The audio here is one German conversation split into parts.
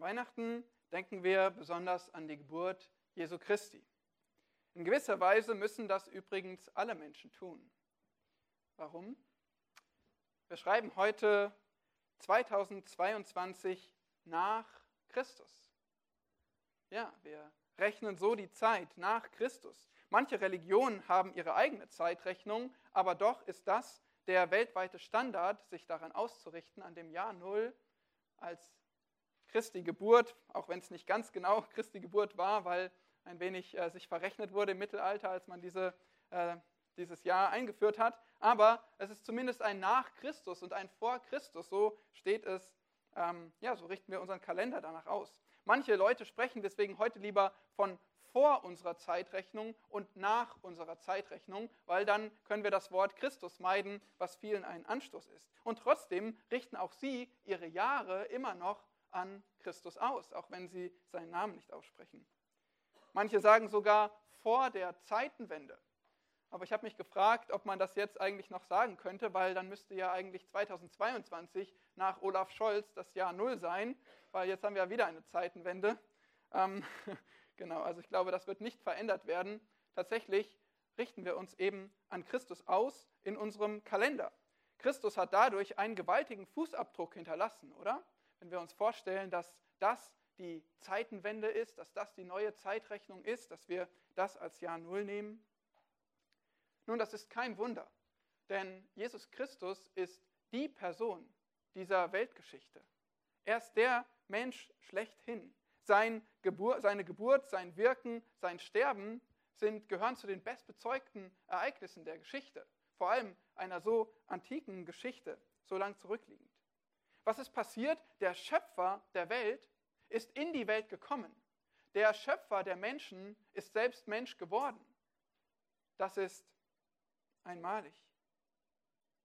Weihnachten denken wir besonders an die Geburt Jesu Christi. In gewisser Weise müssen das übrigens alle Menschen tun. Warum? Wir schreiben heute 2022 nach Christus. Ja, wir rechnen so die Zeit nach Christus. Manche Religionen haben ihre eigene Zeitrechnung, aber doch ist das der weltweite Standard, sich daran auszurichten, an dem Jahr Null als Christi Geburt, auch wenn es nicht ganz genau Christi Geburt war, weil ein wenig äh, sich verrechnet wurde im Mittelalter, als man diese, äh, dieses Jahr eingeführt hat. Aber es ist zumindest ein nach Christus und ein vor Christus. So steht es, ähm, ja, so richten wir unseren Kalender danach aus. Manche Leute sprechen deswegen heute lieber von vor unserer Zeitrechnung und nach unserer Zeitrechnung, weil dann können wir das Wort Christus meiden, was vielen ein Anstoß ist. Und trotzdem richten auch sie ihre Jahre immer noch an Christus aus, auch wenn sie seinen Namen nicht aussprechen. Manche sagen sogar vor der Zeitenwende. Aber ich habe mich gefragt, ob man das jetzt eigentlich noch sagen könnte, weil dann müsste ja eigentlich 2022 nach Olaf Scholz das Jahr Null sein, weil jetzt haben wir ja wieder eine Zeitenwende. Ähm, genau, also ich glaube, das wird nicht verändert werden. Tatsächlich richten wir uns eben an Christus aus in unserem Kalender. Christus hat dadurch einen gewaltigen Fußabdruck hinterlassen, oder? Wenn wir uns vorstellen, dass das die Zeitenwende ist, dass das die neue Zeitrechnung ist, dass wir das als Jahr Null nehmen. Nun, das ist kein Wunder, denn Jesus Christus ist die Person dieser Weltgeschichte. Er ist der Mensch schlechthin. Sein Gebur seine Geburt, sein Wirken, sein Sterben sind, gehören zu den bestbezeugten Ereignissen der Geschichte, vor allem einer so antiken Geschichte, so lang zurückliegend. Was ist passiert? Der Schöpfer der Welt ist in die Welt gekommen. Der Schöpfer der Menschen ist selbst Mensch geworden. Das ist einmalig.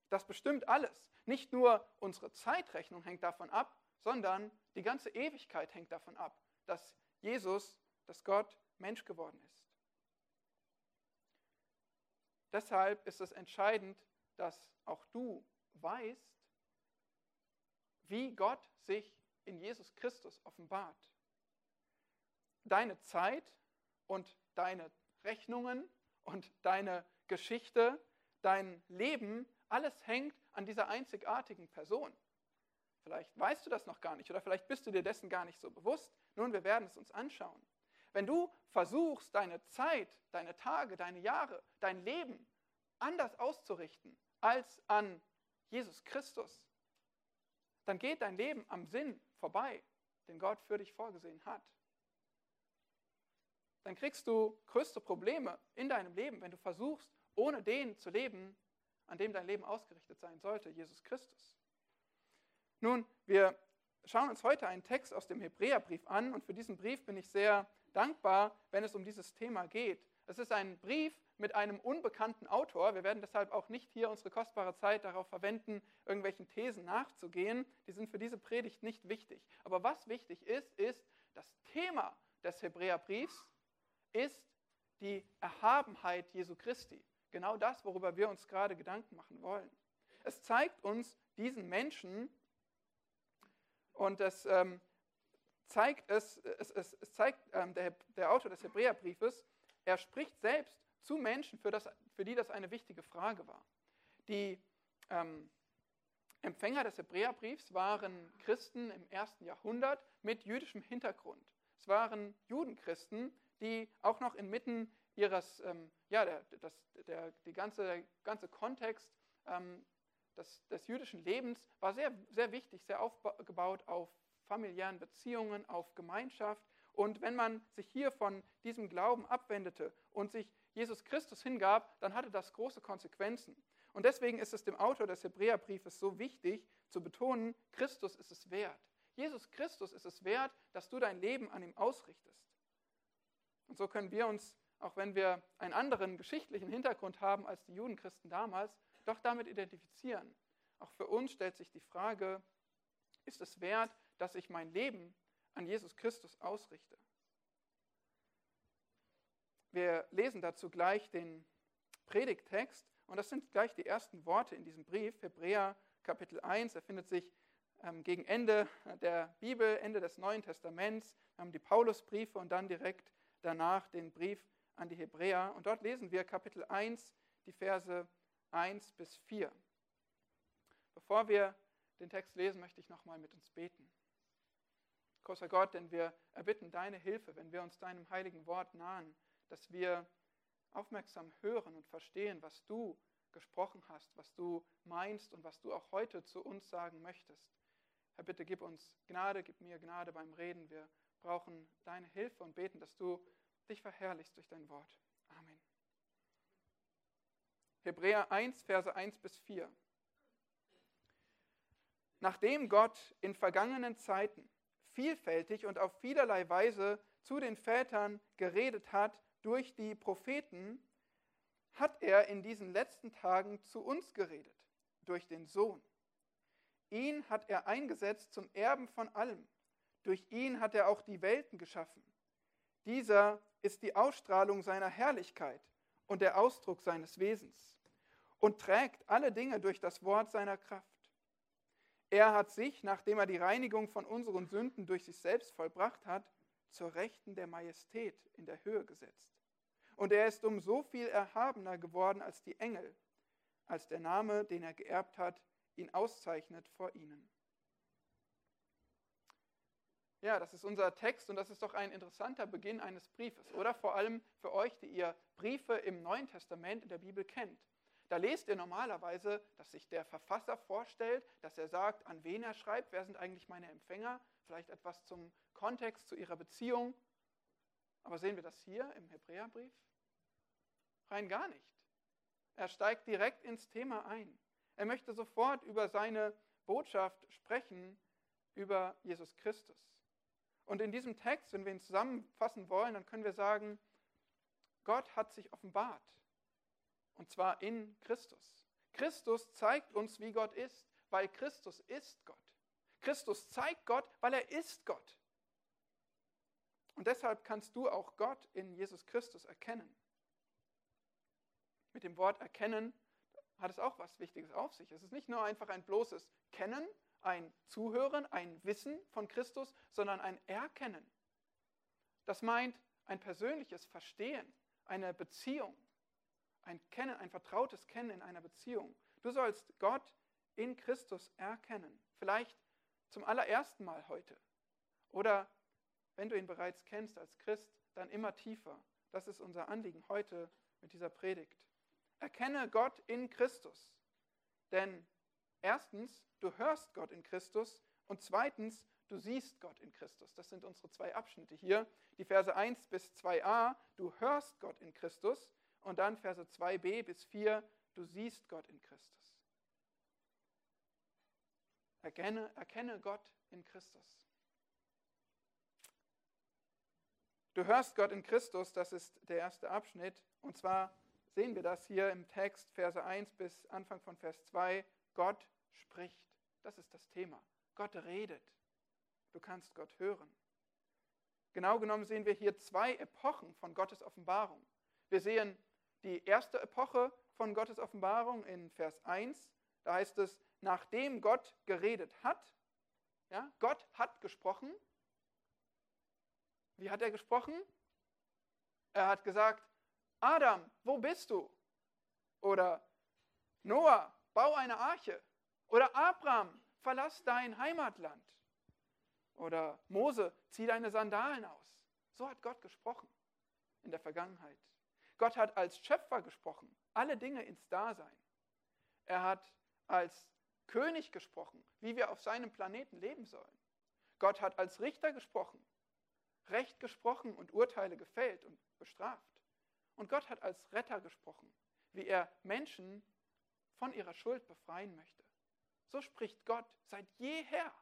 Das bestimmt alles. Nicht nur unsere Zeitrechnung hängt davon ab, sondern die ganze Ewigkeit hängt davon ab, dass Jesus, dass Gott Mensch geworden ist. Deshalb ist es entscheidend, dass auch du weißt, wie Gott sich in Jesus Christus offenbart. Deine Zeit und deine Rechnungen und deine Geschichte, dein Leben, alles hängt an dieser einzigartigen Person. Vielleicht weißt du das noch gar nicht oder vielleicht bist du dir dessen gar nicht so bewusst. Nun, wir werden es uns anschauen. Wenn du versuchst, deine Zeit, deine Tage, deine Jahre, dein Leben anders auszurichten als an Jesus Christus, dann geht dein Leben am Sinn vorbei, den Gott für dich vorgesehen hat. Dann kriegst du größte Probleme in deinem Leben, wenn du versuchst, ohne den zu leben, an dem dein Leben ausgerichtet sein sollte, Jesus Christus. Nun, wir schauen uns heute einen Text aus dem Hebräerbrief an und für diesen Brief bin ich sehr dankbar, wenn es um dieses Thema geht. Es ist ein Brief mit einem unbekannten Autor. Wir werden deshalb auch nicht hier unsere kostbare Zeit darauf verwenden, irgendwelchen Thesen nachzugehen. Die sind für diese Predigt nicht wichtig. Aber was wichtig ist, ist, das Thema des Hebräerbriefs ist die Erhabenheit Jesu Christi. Genau das, worüber wir uns gerade Gedanken machen wollen. Es zeigt uns diesen Menschen und es ähm, zeigt es, es, es, es zeigt ähm, der, der Autor des Hebräerbriefes, er spricht selbst zu Menschen, für, das, für die das eine wichtige Frage war. Die ähm, Empfänger des Hebräerbriefs waren Christen im ersten Jahrhundert mit jüdischem Hintergrund. Es waren Judenchristen, die auch noch inmitten ihres, ähm, ja, der, das, der, die ganze, der ganze Kontext ähm, des, des, jüdischen Lebens war sehr, sehr wichtig, sehr aufgebaut auf familiären Beziehungen, auf Gemeinschaft. Und wenn man sich hier von diesem Glauben abwendete und sich Jesus Christus hingab, dann hatte das große Konsequenzen. Und deswegen ist es dem Autor des Hebräerbriefes so wichtig zu betonen, Christus ist es wert. Jesus Christus ist es wert, dass du dein Leben an ihm ausrichtest. Und so können wir uns, auch wenn wir einen anderen geschichtlichen Hintergrund haben als die Judenchristen damals, doch damit identifizieren. Auch für uns stellt sich die Frage, ist es wert, dass ich mein Leben an Jesus Christus ausrichte? Wir lesen dazu gleich den Predigttext und das sind gleich die ersten Worte in diesem Brief, Hebräer Kapitel 1. Er findet sich ähm, gegen Ende der Bibel, Ende des Neuen Testaments. Wir haben die Paulusbriefe und dann direkt danach den Brief an die Hebräer. Und dort lesen wir Kapitel 1, die Verse 1 bis 4. Bevor wir den Text lesen, möchte ich nochmal mit uns beten. Großer Gott, denn wir erbitten deine Hilfe, wenn wir uns deinem heiligen Wort nahen, dass wir aufmerksam hören und verstehen, was du gesprochen hast, was du meinst und was du auch heute zu uns sagen möchtest. Herr, bitte gib uns Gnade, gib mir Gnade beim Reden. Wir brauchen deine Hilfe und beten, dass du dich verherrlichst durch dein Wort. Amen. Hebräer 1, Verse 1 bis 4. Nachdem Gott in vergangenen Zeiten vielfältig und auf vielerlei Weise zu den Vätern geredet hat durch die Propheten, hat er in diesen letzten Tagen zu uns geredet, durch den Sohn. Ihn hat er eingesetzt zum Erben von allem. Durch ihn hat er auch die Welten geschaffen. Dieser ist die Ausstrahlung seiner Herrlichkeit und der Ausdruck seines Wesens und trägt alle Dinge durch das Wort seiner Kraft. Er hat sich, nachdem er die Reinigung von unseren Sünden durch sich selbst vollbracht hat, zur Rechten der Majestät in der Höhe gesetzt. Und er ist um so viel erhabener geworden als die Engel, als der Name, den er geerbt hat, ihn auszeichnet vor ihnen. Ja, das ist unser Text und das ist doch ein interessanter Beginn eines Briefes, oder? Vor allem für euch, die ihr Briefe im Neuen Testament in der Bibel kennt. Da lest ihr normalerweise, dass sich der Verfasser vorstellt, dass er sagt, an wen er schreibt, wer sind eigentlich meine Empfänger, vielleicht etwas zum Kontext zu ihrer Beziehung. Aber sehen wir das hier im Hebräerbrief? Rein gar nicht. Er steigt direkt ins Thema ein. Er möchte sofort über seine Botschaft sprechen, über Jesus Christus. Und in diesem Text, wenn wir ihn zusammenfassen wollen, dann können wir sagen, Gott hat sich offenbart. Und zwar in Christus. Christus zeigt uns, wie Gott ist, weil Christus ist Gott. Christus zeigt Gott, weil er ist Gott. Und deshalb kannst du auch Gott in Jesus Christus erkennen. Mit dem Wort erkennen hat es auch was Wichtiges auf sich. Es ist nicht nur einfach ein bloßes Kennen, ein Zuhören, ein Wissen von Christus, sondern ein Erkennen. Das meint ein persönliches Verstehen, eine Beziehung ein Kennen, ein vertrautes Kennen in einer Beziehung. Du sollst Gott in Christus erkennen. Vielleicht zum allerersten Mal heute. Oder wenn du ihn bereits kennst als Christ, dann immer tiefer. Das ist unser Anliegen heute mit dieser Predigt. Erkenne Gott in Christus. Denn erstens, du hörst Gott in Christus und zweitens, du siehst Gott in Christus. Das sind unsere zwei Abschnitte hier. Die Verse 1 bis 2a, du hörst Gott in Christus und dann Verse 2b bis 4, du siehst Gott in Christus. Erkenne, erkenne Gott in Christus. Du hörst Gott in Christus, das ist der erste Abschnitt. Und zwar sehen wir das hier im Text, Verse 1 bis Anfang von Vers 2. Gott spricht. Das ist das Thema. Gott redet. Du kannst Gott hören. Genau genommen sehen wir hier zwei Epochen von Gottes Offenbarung. Wir sehen die erste Epoche von Gottes Offenbarung in Vers 1. Da heißt es, nachdem Gott geredet hat, ja, Gott hat gesprochen. Wie hat er gesprochen? Er hat gesagt, Adam, wo bist du? Oder Noah, bau eine Arche. Oder Abraham, verlass dein Heimatland. Oder Mose, zieh deine Sandalen aus. So hat Gott gesprochen in der Vergangenheit. Gott hat als Schöpfer gesprochen, alle Dinge ins Dasein. Er hat als König gesprochen, wie wir auf seinem Planeten leben sollen. Gott hat als Richter gesprochen, Recht gesprochen und Urteile gefällt und bestraft. Und Gott hat als Retter gesprochen, wie er Menschen von ihrer Schuld befreien möchte. So spricht Gott seit jeher.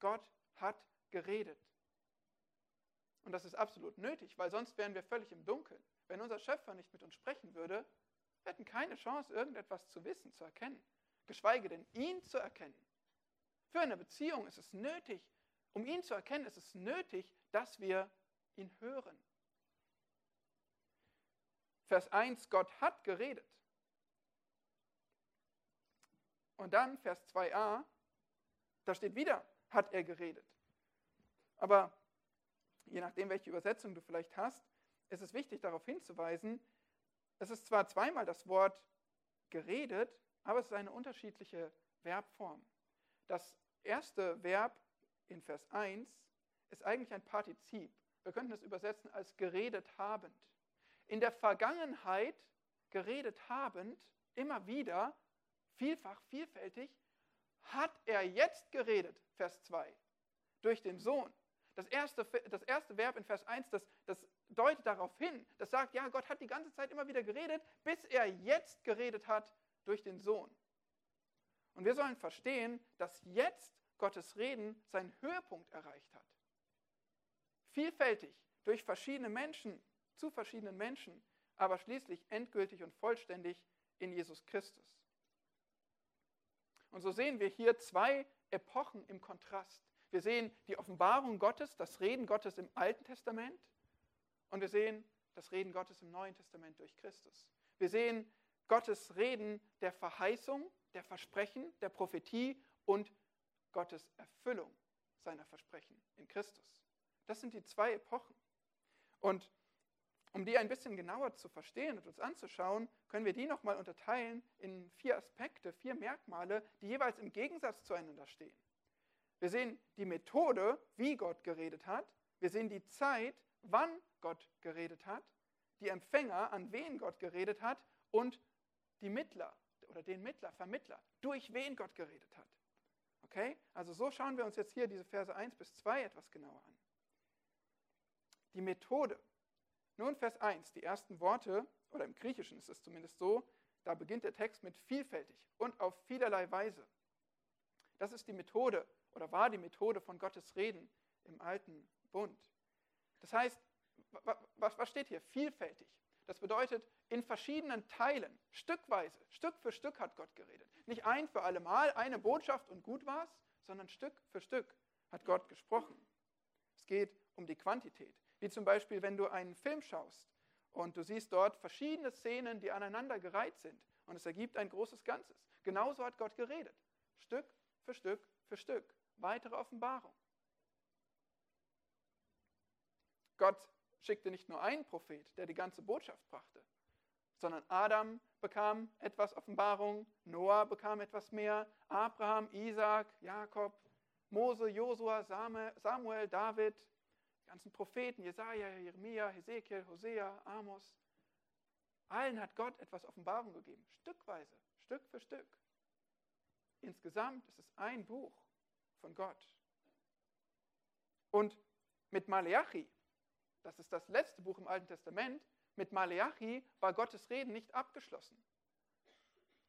Gott hat geredet. Und das ist absolut nötig, weil sonst wären wir völlig im Dunkeln. Wenn unser Schöpfer nicht mit uns sprechen würde, wir hätten keine Chance, irgendetwas zu wissen, zu erkennen, geschweige denn ihn zu erkennen. Für eine Beziehung ist es nötig, um ihn zu erkennen, ist es nötig, dass wir ihn hören. Vers 1, Gott hat geredet. Und dann Vers 2a, Da steht wieder, hat er geredet. Aber je nachdem, welche Übersetzung du vielleicht hast, ist es wichtig darauf hinzuweisen, es ist zwar zweimal das Wort geredet, aber es ist eine unterschiedliche Verbform. Das erste Verb in Vers 1 ist eigentlich ein Partizip. Wir könnten es übersetzen als geredet habend. In der Vergangenheit geredet habend, immer wieder, vielfach, vielfältig, hat er jetzt geredet, Vers 2, durch den Sohn. Das erste, das erste Verb in Vers 1, das, das deutet darauf hin, das sagt, ja, Gott hat die ganze Zeit immer wieder geredet, bis er jetzt geredet hat durch den Sohn. Und wir sollen verstehen, dass jetzt Gottes Reden seinen Höhepunkt erreicht hat. Vielfältig, durch verschiedene Menschen, zu verschiedenen Menschen, aber schließlich endgültig und vollständig in Jesus Christus. Und so sehen wir hier zwei Epochen im Kontrast. Wir sehen die Offenbarung Gottes, das Reden Gottes im Alten Testament und wir sehen das Reden Gottes im Neuen Testament durch Christus. Wir sehen Gottes Reden der Verheißung, der Versprechen, der Prophetie und Gottes Erfüllung seiner Versprechen in Christus. Das sind die zwei Epochen. Und um die ein bisschen genauer zu verstehen und uns anzuschauen, können wir die nochmal unterteilen in vier Aspekte, vier Merkmale, die jeweils im Gegensatz zueinander stehen. Wir sehen die Methode, wie Gott geredet hat. Wir sehen die Zeit, wann Gott geredet hat. Die Empfänger, an wen Gott geredet hat. Und die Mittler oder den Mittler, Vermittler, durch wen Gott geredet hat. Okay? Also so schauen wir uns jetzt hier diese Verse 1 bis 2 etwas genauer an. Die Methode. Nun Vers 1, die ersten Worte, oder im Griechischen ist es zumindest so, da beginnt der Text mit vielfältig und auf vielerlei Weise. Das ist die Methode oder war die Methode von Gottes Reden im alten Bund. Das heißt, was, steht hier? Vielfältig. Das bedeutet, in verschiedenen Teilen, stückweise, Stück für Stück hat Gott geredet. Nicht ein für alle Mal, eine Botschaft und gut war's, sondern Stück für Stück hat Gott gesprochen. Es geht um die Quantität. Wie zum Beispiel, wenn du einen Film schaust und du siehst dort verschiedene Szenen, die aneinander gereiht sind und es ergibt ein großes Ganzes. Genauso hat Gott geredet. Stück für Stück für Stück. Weitere Offenbarung. Gott schickte nicht nur einen Prophet, der die ganze Botschaft brachte, sondern Adam bekam etwas Offenbarung, Noah bekam etwas mehr, Abraham, Isaac, Jakob, Mose, Josua, Samuel, David, ganzen Propheten, Jesaja, Jeremia, Hesekiel, Hosea, Amos. Allen hat Gott etwas Offenbarung gegeben, stückweise, Stück für Stück. Insgesamt ist es ein Buch von Gott. Und mit Maleachi, das ist das letzte Buch im Alten Testament, mit Maleachi war Gottes Reden nicht abgeschlossen.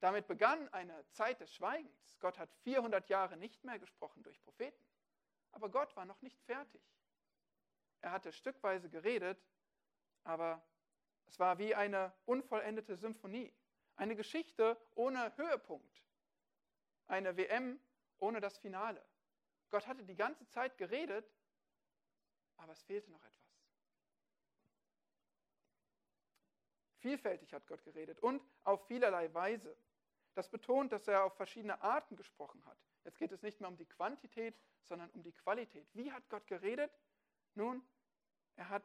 Damit begann eine Zeit des Schweigens. Gott hat 400 Jahre nicht mehr gesprochen durch Propheten. Aber Gott war noch nicht fertig. Er hatte stückweise geredet, aber es war wie eine unvollendete Symphonie. Eine Geschichte ohne Höhepunkt. Eine WM ohne das Finale. Gott hatte die ganze Zeit geredet, aber es fehlte noch etwas. Vielfältig hat Gott geredet und auf vielerlei Weise. Das betont, dass er auf verschiedene Arten gesprochen hat. Jetzt geht es nicht mehr um die Quantität, sondern um die Qualität. Wie hat Gott geredet? Nun, er hat,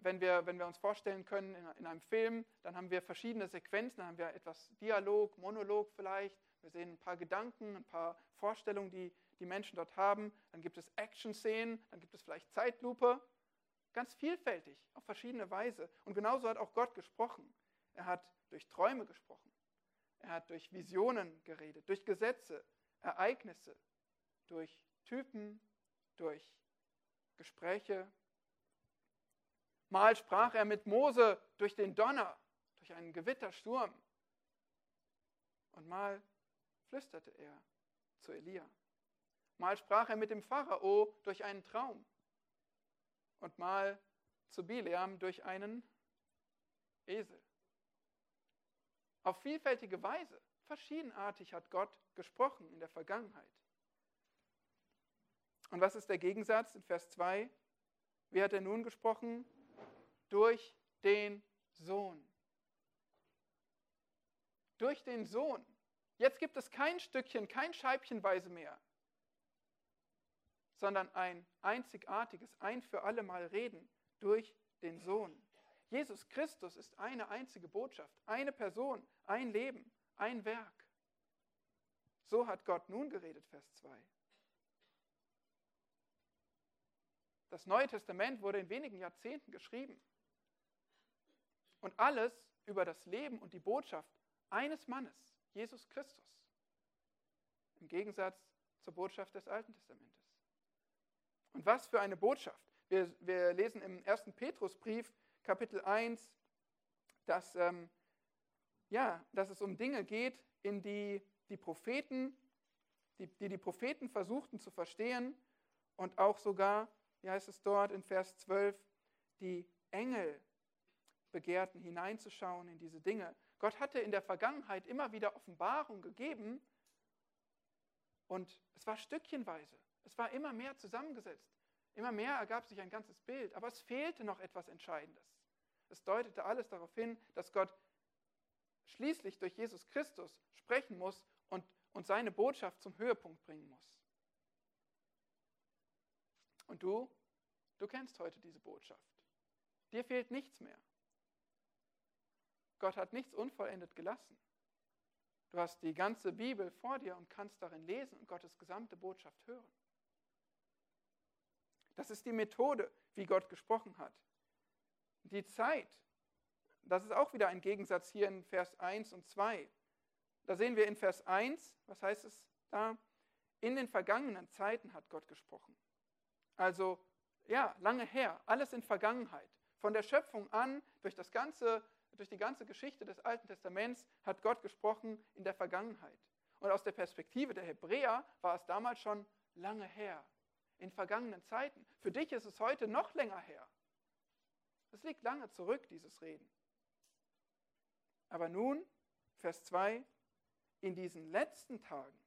wenn wir, wenn wir uns vorstellen können, in, in einem Film, dann haben wir verschiedene Sequenzen, dann haben wir etwas Dialog, Monolog vielleicht, wir sehen ein paar Gedanken, ein paar Vorstellungen, die die Menschen dort haben, dann gibt es Action-Szenen, dann gibt es vielleicht Zeitlupe Ganz vielfältig, auf verschiedene Weise. Und genauso hat auch Gott gesprochen. Er hat durch Träume gesprochen. Er hat durch Visionen geredet, durch Gesetze, Ereignisse, durch Typen, durch Gespräche. Mal sprach er mit Mose durch den Donner, durch einen Gewittersturm. Und mal flüsterte er zu Elia. Mal sprach er mit dem Pharao durch einen Traum und mal zu Bileam durch einen Esel. Auf vielfältige Weise, verschiedenartig hat Gott gesprochen in der Vergangenheit. Und was ist der Gegensatz in Vers 2? Wie hat er nun gesprochen? Durch den Sohn. Durch den Sohn. Jetzt gibt es kein Stückchen, kein Scheibchenweise mehr, sondern ein einzigartiges, ein für alle Mal Reden durch den Sohn. Jesus Christus ist eine einzige Botschaft, eine Person, ein Leben, ein Werk. So hat Gott nun geredet, Vers 2. Das Neue Testament wurde in wenigen Jahrzehnten geschrieben. Und alles über das Leben und die Botschaft eines Mannes, Jesus Christus. Im Gegensatz zur Botschaft des Alten Testamentes. Und was für eine Botschaft. Wir, wir lesen im 1. Petrusbrief, Kapitel 1, dass, ähm, ja, dass es um Dinge geht, in die die Propheten, die, die die Propheten versuchten zu verstehen und auch sogar, wie heißt es dort in Vers 12, die Engel begehrten hineinzuschauen in diese Dinge. Gott hatte in der Vergangenheit immer wieder Offenbarung gegeben und es war stückchenweise. Es war immer mehr zusammengesetzt. Immer mehr ergab sich ein ganzes Bild, aber es fehlte noch etwas Entscheidendes. Es deutete alles darauf hin, dass Gott schließlich durch Jesus Christus sprechen muss und, und seine Botschaft zum Höhepunkt bringen muss. Und du, du kennst heute diese Botschaft. Dir fehlt nichts mehr. Gott hat nichts unvollendet gelassen. Du hast die ganze Bibel vor dir und kannst darin lesen und Gottes gesamte Botschaft hören. Das ist die Methode, wie Gott gesprochen hat. Die Zeit, das ist auch wieder ein Gegensatz hier in Vers 1 und 2. Da sehen wir in Vers 1, was heißt es da? In den vergangenen Zeiten hat Gott gesprochen. Also, ja, lange her, alles in Vergangenheit. Von der Schöpfung an, durch, das ganze, durch die ganze Geschichte des Alten Testaments hat Gott gesprochen in der Vergangenheit. Und aus der Perspektive der Hebräer war es damals schon lange her, in vergangenen Zeiten. Für dich ist es heute noch länger her. Es liegt lange zurück, dieses Reden. Aber nun, Vers 2, in diesen letzten Tagen,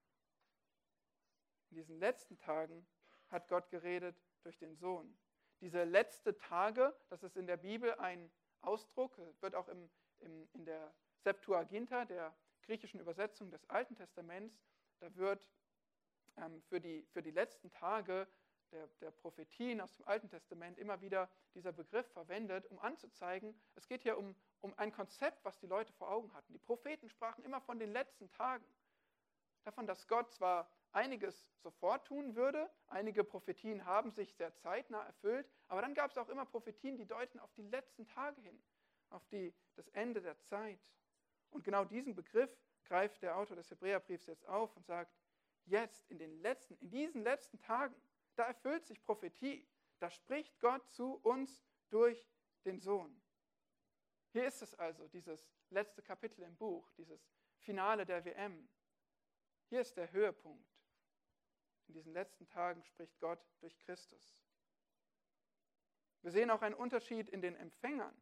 in diesen letzten Tagen hat Gott geredet durch den Sohn. Diese letzten Tage, das ist in der Bibel ein Ausdruck, wird auch im, im, in der Septuaginta, der griechischen Übersetzung des Alten Testaments, da wird ähm, für, die, für die letzten Tage der, der Prophetien aus dem Alten Testament immer wieder dieser Begriff verwendet, um anzuzeigen, es geht hier um, um ein Konzept, was die Leute vor Augen hatten. Die Propheten sprachen immer von den letzten Tagen. Davon, dass Gott zwar einiges sofort tun würde, einige Prophetien haben sich sehr zeitnah erfüllt, aber dann gab es auch immer Prophetien, die deuten auf die letzten Tage hin, auf die, das Ende der Zeit. Und genau diesen Begriff greift der Autor des Hebräerbriefs jetzt auf und sagt, jetzt in den letzten, in diesen letzten Tagen, da erfüllt sich Prophetie, da spricht Gott zu uns durch den Sohn. Hier ist es also, dieses letzte Kapitel im Buch, dieses Finale der WM. Hier ist der Höhepunkt. In diesen letzten Tagen spricht Gott durch Christus. Wir sehen auch einen Unterschied in den Empfängern.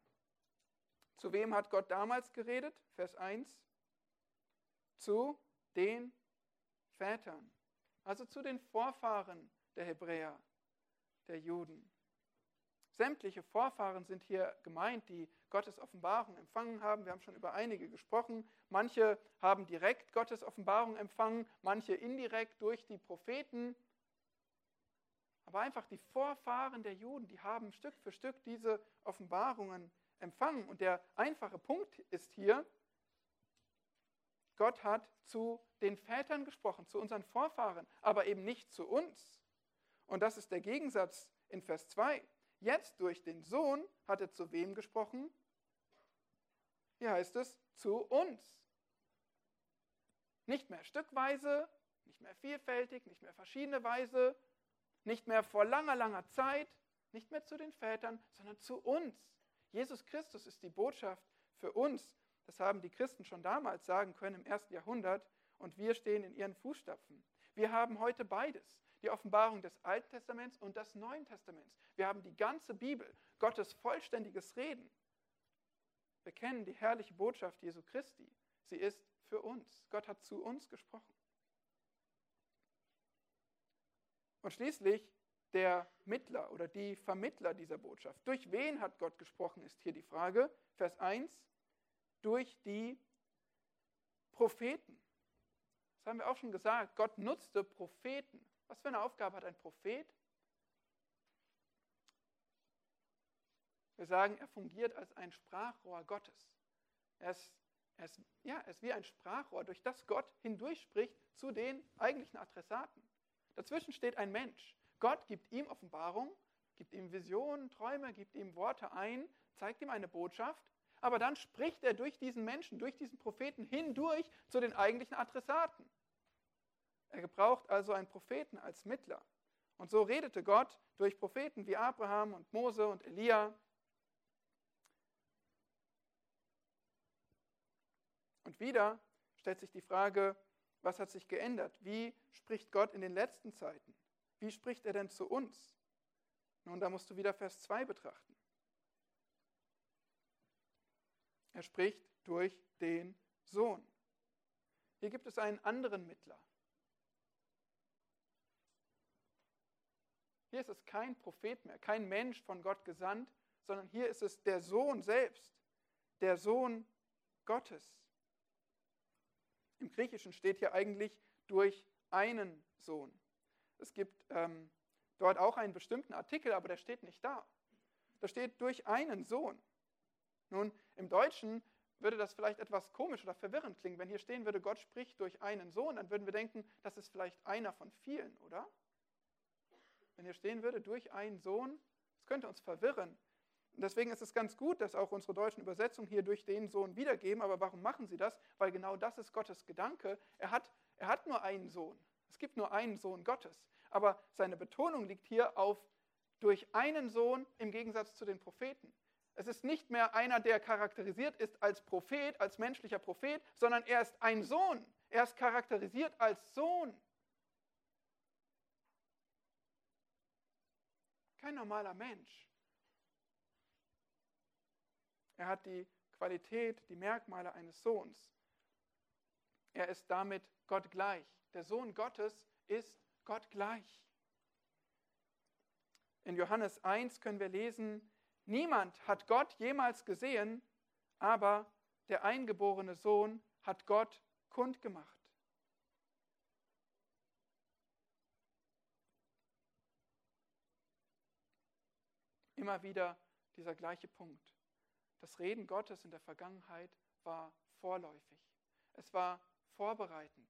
Zu wem hat Gott damals geredet? Vers 1. Zu den Vätern, also zu den Vorfahren der Hebräer, der Juden. Sämtliche Vorfahren sind hier gemeint, die Gottes Offenbarung empfangen haben. Wir haben schon über einige gesprochen. Manche haben direkt Gottes Offenbarung empfangen, manche indirekt durch die Propheten. Aber einfach die Vorfahren der Juden, die haben Stück für Stück diese Offenbarungen empfangen. Und der einfache Punkt ist hier, Gott hat zu den Vätern gesprochen, zu unseren Vorfahren, aber eben nicht zu uns. Und das ist der Gegensatz in Vers 2. Jetzt durch den Sohn hat er zu wem gesprochen? Hier heißt es zu uns. Nicht mehr stückweise, nicht mehr vielfältig, nicht mehr verschiedene Weise, nicht mehr vor langer, langer Zeit, nicht mehr zu den Vätern, sondern zu uns. Jesus Christus ist die Botschaft für uns. Das haben die Christen schon damals sagen können im ersten Jahrhundert und wir stehen in ihren Fußstapfen. Wir haben heute beides die Offenbarung des Alten Testaments und des Neuen Testaments. Wir haben die ganze Bibel, Gottes vollständiges Reden. Wir kennen die herrliche Botschaft Jesu Christi. Sie ist für uns. Gott hat zu uns gesprochen. Und schließlich der Mittler oder die Vermittler dieser Botschaft. Durch wen hat Gott gesprochen, ist hier die Frage. Vers 1. Durch die Propheten. Das haben wir auch schon gesagt. Gott nutzte Propheten. Was für eine Aufgabe hat ein Prophet? Wir sagen, er fungiert als ein Sprachrohr Gottes. Er ist, er ist, ja, er ist wie ein Sprachrohr, durch das Gott hindurchspricht zu den eigentlichen Adressaten. Dazwischen steht ein Mensch. Gott gibt ihm Offenbarung, gibt ihm Visionen, Träume, gibt ihm Worte ein, zeigt ihm eine Botschaft, aber dann spricht er durch diesen Menschen, durch diesen Propheten hindurch zu den eigentlichen Adressaten. Er gebraucht also einen Propheten als Mittler. Und so redete Gott durch Propheten wie Abraham und Mose und Elia. Und wieder stellt sich die Frage, was hat sich geändert? Wie spricht Gott in den letzten Zeiten? Wie spricht er denn zu uns? Nun, da musst du wieder Vers 2 betrachten. Er spricht durch den Sohn. Hier gibt es einen anderen Mittler. Hier ist es kein Prophet mehr, kein Mensch von Gott gesandt, sondern hier ist es der Sohn selbst, der Sohn Gottes. Im Griechischen steht hier eigentlich durch einen Sohn. Es gibt ähm, dort auch einen bestimmten Artikel, aber der steht nicht da. Da steht durch einen Sohn. Nun, im Deutschen würde das vielleicht etwas komisch oder verwirrend klingen. Wenn hier stehen würde, Gott spricht durch einen Sohn, dann würden wir denken, das ist vielleicht einer von vielen, oder? Wenn hier stehen würde, durch einen Sohn, das könnte uns verwirren. Und deswegen ist es ganz gut, dass auch unsere deutschen Übersetzungen hier durch den Sohn wiedergeben. Aber warum machen sie das? Weil genau das ist Gottes Gedanke. Er hat, er hat nur einen Sohn. Es gibt nur einen Sohn Gottes. Aber seine Betonung liegt hier auf durch einen Sohn im Gegensatz zu den Propheten. Es ist nicht mehr einer, der charakterisiert ist als Prophet, als menschlicher Prophet, sondern er ist ein Sohn. Er ist charakterisiert als Sohn. Kein normaler Mensch. Er hat die Qualität, die Merkmale eines Sohns. Er ist damit Gott gleich. Der Sohn Gottes ist Gott gleich. In Johannes 1 können wir lesen, niemand hat Gott jemals gesehen, aber der eingeborene Sohn hat Gott kundgemacht. Immer wieder dieser gleiche Punkt. Das Reden Gottes in der Vergangenheit war vorläufig. Es war vorbereitend.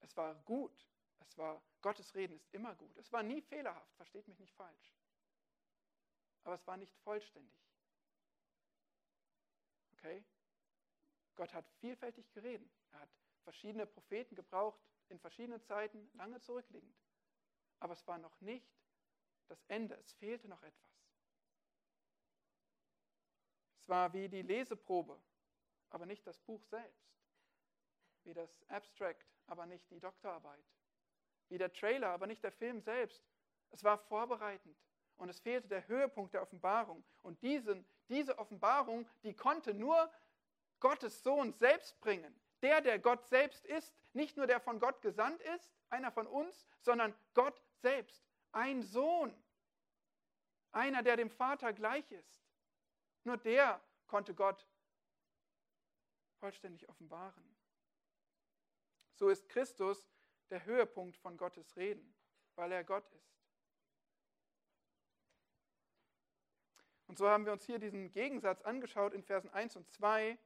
Es war gut. Es war, Gottes Reden ist immer gut. Es war nie fehlerhaft, versteht mich nicht falsch. Aber es war nicht vollständig. Okay? Gott hat vielfältig geredet. Er hat verschiedene Propheten gebraucht, in verschiedenen Zeiten, lange zurückliegend. Aber es war noch nicht das Ende. Es fehlte noch etwas. Es war wie die Leseprobe, aber nicht das Buch selbst. Wie das Abstract, aber nicht die Doktorarbeit wie der Trailer, aber nicht der Film selbst. Es war vorbereitend und es fehlte der Höhepunkt der Offenbarung. Und diesen, diese Offenbarung, die konnte nur Gottes Sohn selbst bringen. Der, der Gott selbst ist, nicht nur der von Gott gesandt ist, einer von uns, sondern Gott selbst, ein Sohn, einer, der dem Vater gleich ist. Nur der konnte Gott vollständig offenbaren. So ist Christus der Höhepunkt von Gottes Reden, weil er Gott ist. Und so haben wir uns hier diesen Gegensatz angeschaut in Versen 1 und 2,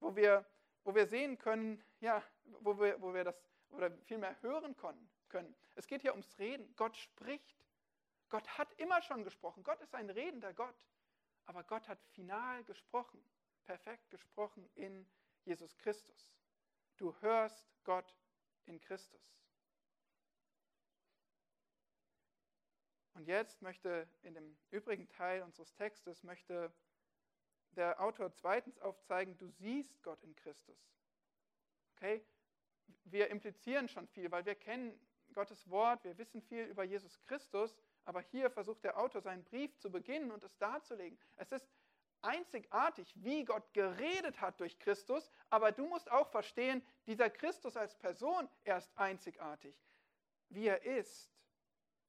wo wir, wo wir sehen können, ja, wo wir, wo wir das oder vielmehr hören können. Es geht hier ums Reden. Gott spricht. Gott hat immer schon gesprochen. Gott ist ein redender Gott. Aber Gott hat final gesprochen, perfekt gesprochen in Jesus Christus. Du hörst Gott in Christus. Und jetzt möchte in dem übrigen Teil unseres Textes möchte der Autor zweitens aufzeigen, du siehst Gott in Christus. Okay? Wir implizieren schon viel, weil wir kennen Gottes Wort, wir wissen viel über Jesus Christus, aber hier versucht der Autor seinen Brief zu beginnen und es darzulegen. Es ist einzigartig, wie Gott geredet hat durch Christus, aber du musst auch verstehen, dieser Christus als Person, er ist einzigartig, wie er ist.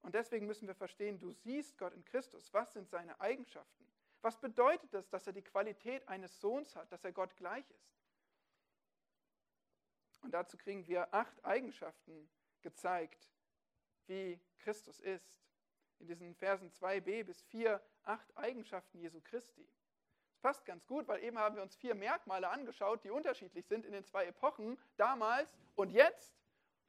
Und deswegen müssen wir verstehen, du siehst Gott in Christus. Was sind seine Eigenschaften? Was bedeutet es, dass er die Qualität eines Sohns hat, dass er Gott gleich ist? Und dazu kriegen wir acht Eigenschaften gezeigt, wie Christus ist. In diesen Versen 2b bis 4 acht Eigenschaften Jesu Christi. Das passt ganz gut, weil eben haben wir uns vier Merkmale angeschaut, die unterschiedlich sind in den zwei Epochen, damals und jetzt.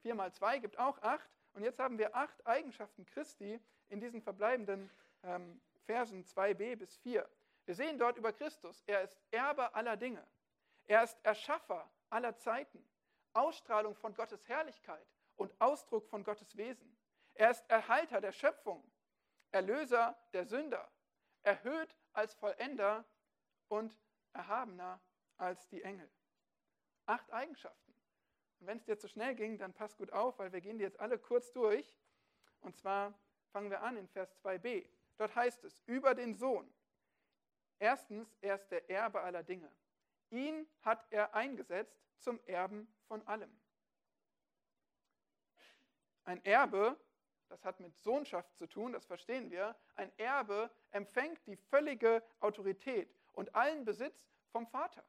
Vier mal zwei gibt auch acht. Und jetzt haben wir acht Eigenschaften Christi in diesen verbleibenden ähm, Versen 2b bis 4. Wir sehen dort über Christus, er ist Erbe aller Dinge. Er ist Erschaffer aller Zeiten, Ausstrahlung von Gottes Herrlichkeit und Ausdruck von Gottes Wesen. Er ist Erhalter der Schöpfung, Erlöser der Sünder, erhöht als Vollender und erhabener als die Engel. Acht Eigenschaften. Und wenn es dir zu schnell ging, dann pass gut auf, weil wir gehen die jetzt alle kurz durch. Und zwar fangen wir an in Vers 2b. Dort heißt es über den Sohn. Erstens, er ist der Erbe aller Dinge. Ihn hat er eingesetzt zum Erben von allem. Ein Erbe, das hat mit Sohnschaft zu tun, das verstehen wir. Ein Erbe empfängt die völlige Autorität und allen Besitz vom Vater.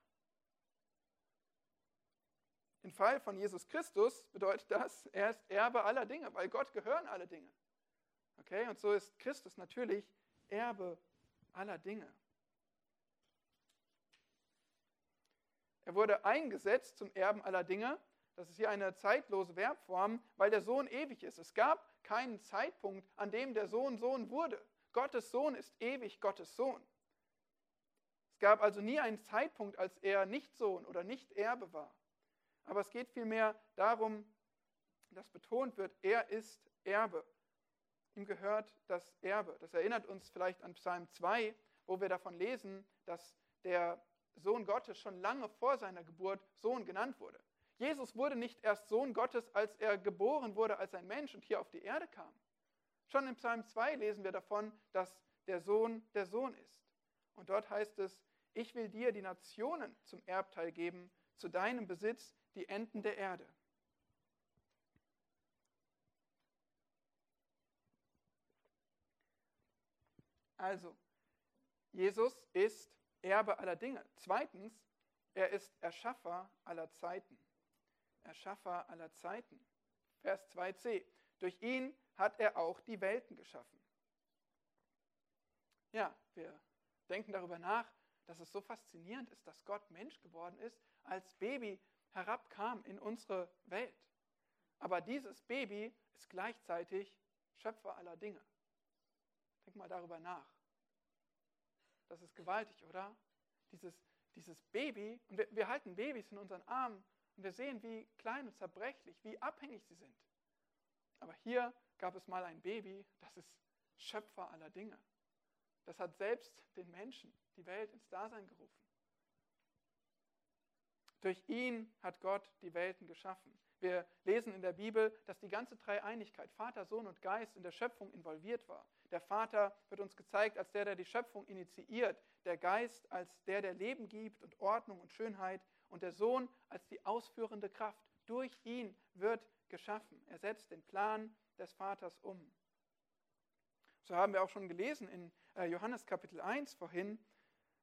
Im Fall von Jesus Christus bedeutet das, er ist Erbe aller Dinge, weil Gott gehören alle Dinge. Okay, und so ist Christus natürlich Erbe aller Dinge. Er wurde eingesetzt zum Erben aller Dinge. Das ist hier eine zeitlose Verbform, weil der Sohn ewig ist. Es gab keinen Zeitpunkt, an dem der Sohn Sohn wurde. Gottes Sohn ist ewig Gottes Sohn. Es gab also nie einen Zeitpunkt, als er nicht Sohn oder nicht Erbe war. Aber es geht vielmehr darum, dass betont wird, er ist Erbe. Ihm gehört das Erbe. Das erinnert uns vielleicht an Psalm 2, wo wir davon lesen, dass der Sohn Gottes schon lange vor seiner Geburt Sohn genannt wurde. Jesus wurde nicht erst Sohn Gottes, als er geboren wurde als ein Mensch und hier auf die Erde kam. Schon in Psalm 2 lesen wir davon, dass der Sohn der Sohn ist. Und dort heißt es, ich will dir die Nationen zum Erbteil geben, zu deinem Besitz die Enden der Erde. Also, Jesus ist Erbe aller Dinge. Zweitens, er ist Erschaffer aller Zeiten. Erschaffer aller Zeiten. Vers 2c. Durch ihn hat er auch die Welten geschaffen. Ja, wir denken darüber nach, dass es so faszinierend ist, dass Gott Mensch geworden ist, als Baby herabkam in unsere Welt. Aber dieses Baby ist gleichzeitig Schöpfer aller Dinge. Denk mal darüber nach. Das ist gewaltig, oder? Dieses, dieses Baby, und wir, wir halten Babys in unseren Armen und wir sehen, wie klein und zerbrechlich, wie abhängig sie sind. Aber hier gab es mal ein Baby, das ist Schöpfer aller Dinge. Das hat selbst den Menschen, die Welt ins Dasein gerufen. Durch ihn hat Gott die Welten geschaffen. Wir lesen in der Bibel, dass die ganze Dreieinigkeit, Vater, Sohn und Geist, in der Schöpfung involviert war. Der Vater wird uns gezeigt als der, der die Schöpfung initiiert, der Geist als der, der Leben gibt und Ordnung und Schönheit und der Sohn als die ausführende Kraft. Durch ihn wird geschaffen. Er setzt den Plan des Vaters um. So haben wir auch schon gelesen in äh, Johannes Kapitel 1 vorhin,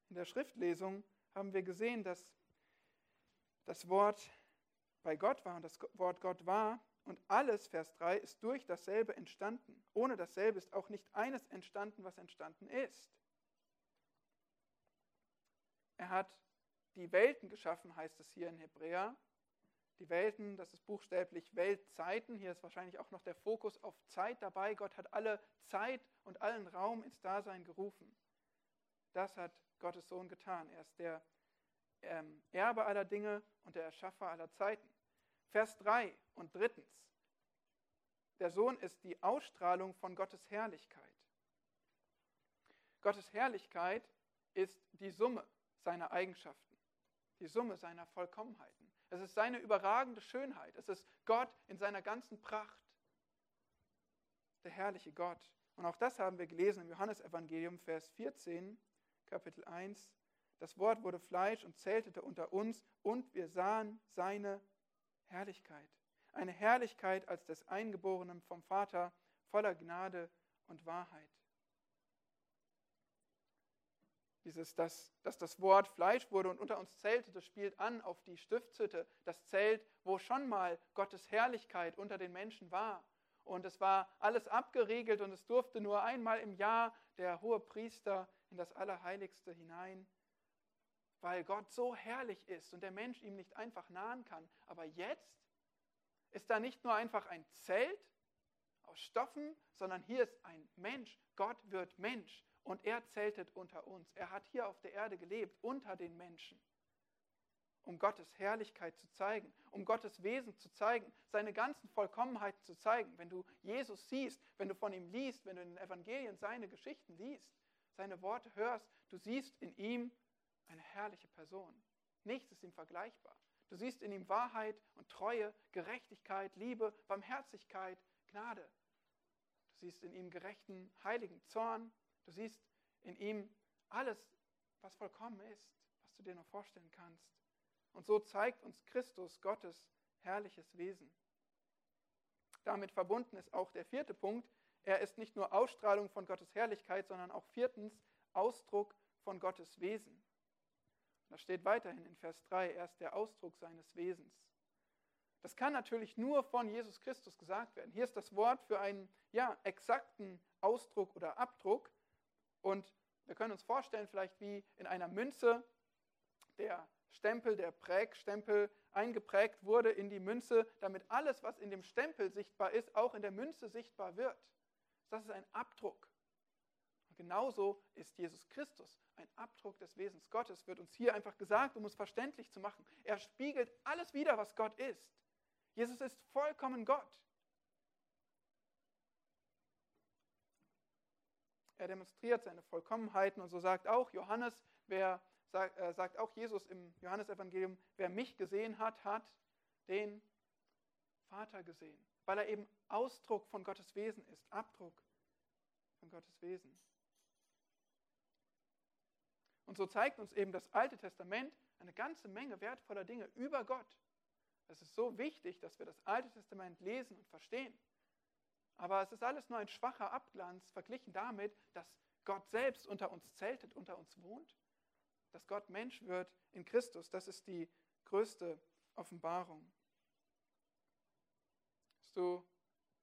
in der Schriftlesung haben wir gesehen, dass das Wort bei Gott war und das Wort Gott war und alles, Vers 3, ist durch dasselbe entstanden. Ohne dasselbe ist auch nicht eines entstanden, was entstanden ist. Er hat die Welten geschaffen, heißt es hier in Hebräer. Die Welten, das ist buchstäblich Weltzeiten. Hier ist wahrscheinlich auch noch der Fokus auf Zeit dabei. Gott hat alle Zeit und allen Raum ins Dasein gerufen. Das hat Gottes Sohn getan. Er ist der ähm, Erbe aller Dinge und der Erschaffer aller Zeiten. Vers 3 und drittens. Der Sohn ist die Ausstrahlung von Gottes Herrlichkeit. Gottes Herrlichkeit ist die Summe seiner Eigenschaften, die Summe seiner Vollkommenheiten. Es ist seine überragende Schönheit. Es ist Gott in seiner ganzen Pracht. Der herrliche Gott. Und auch das haben wir gelesen im Johannesevangelium, Vers 14, Kapitel 1. Das Wort wurde Fleisch und zeltete unter uns und wir sahen seine Herrlichkeit. Eine Herrlichkeit als des Eingeborenen vom Vater, voller Gnade und Wahrheit. Dieses, dass, dass das Wort Fleisch wurde und unter uns zellte, das spielt an auf die Stiftshütte, das Zelt, wo schon mal Gottes Herrlichkeit unter den Menschen war. Und es war alles abgeriegelt und es durfte nur einmal im Jahr der hohe Priester in das Allerheiligste hinein, weil Gott so herrlich ist und der Mensch ihm nicht einfach nahen kann. Aber jetzt ist da nicht nur einfach ein Zelt aus Stoffen, sondern hier ist ein Mensch. Gott wird Mensch und er zeltet unter uns. Er hat hier auf der Erde gelebt, unter den Menschen, um Gottes Herrlichkeit zu zeigen, um Gottes Wesen zu zeigen, seine ganzen Vollkommenheiten zu zeigen. Wenn du Jesus siehst, wenn du von ihm liest, wenn du in den Evangelien seine Geschichten liest, seine Worte hörst, du siehst in ihm eine herrliche Person. Nichts ist ihm vergleichbar. Du siehst in ihm Wahrheit und Treue, Gerechtigkeit, Liebe, Barmherzigkeit, Gnade. Du siehst in ihm gerechten, heiligen Zorn. Du siehst in ihm alles, was vollkommen ist, was du dir noch vorstellen kannst. Und so zeigt uns Christus Gottes herrliches Wesen. Damit verbunden ist auch der vierte Punkt. Er ist nicht nur Ausstrahlung von Gottes Herrlichkeit, sondern auch viertens Ausdruck von Gottes Wesen. Das steht weiterhin in Vers 3, er ist der Ausdruck seines Wesens. Das kann natürlich nur von Jesus Christus gesagt werden. Hier ist das Wort für einen ja, exakten Ausdruck oder Abdruck. Und wir können uns vorstellen, vielleicht wie in einer Münze der Stempel, der Prägstempel eingeprägt wurde in die Münze, damit alles, was in dem Stempel sichtbar ist, auch in der Münze sichtbar wird. Das ist ein Abdruck. Und genauso ist Jesus Christus ein Abdruck des Wesens Gottes, wird uns hier einfach gesagt, um es verständlich zu machen. Er spiegelt alles wider, was Gott ist. Jesus ist vollkommen Gott. Er demonstriert seine Vollkommenheiten und so sagt auch Johannes, wer sagt, äh, sagt auch Jesus im Johannesevangelium, wer mich gesehen hat, hat den Vater gesehen, weil er eben Ausdruck von Gottes Wesen ist, Abdruck von Gottes Wesen. Und so zeigt uns eben das Alte Testament eine ganze Menge wertvoller Dinge über Gott. Es ist so wichtig, dass wir das Alte Testament lesen und verstehen. Aber es ist alles nur ein schwacher Abglanz verglichen damit, dass Gott selbst unter uns zeltet, unter uns wohnt, dass Gott Mensch wird in Christus. Das ist die größte Offenbarung. Hast du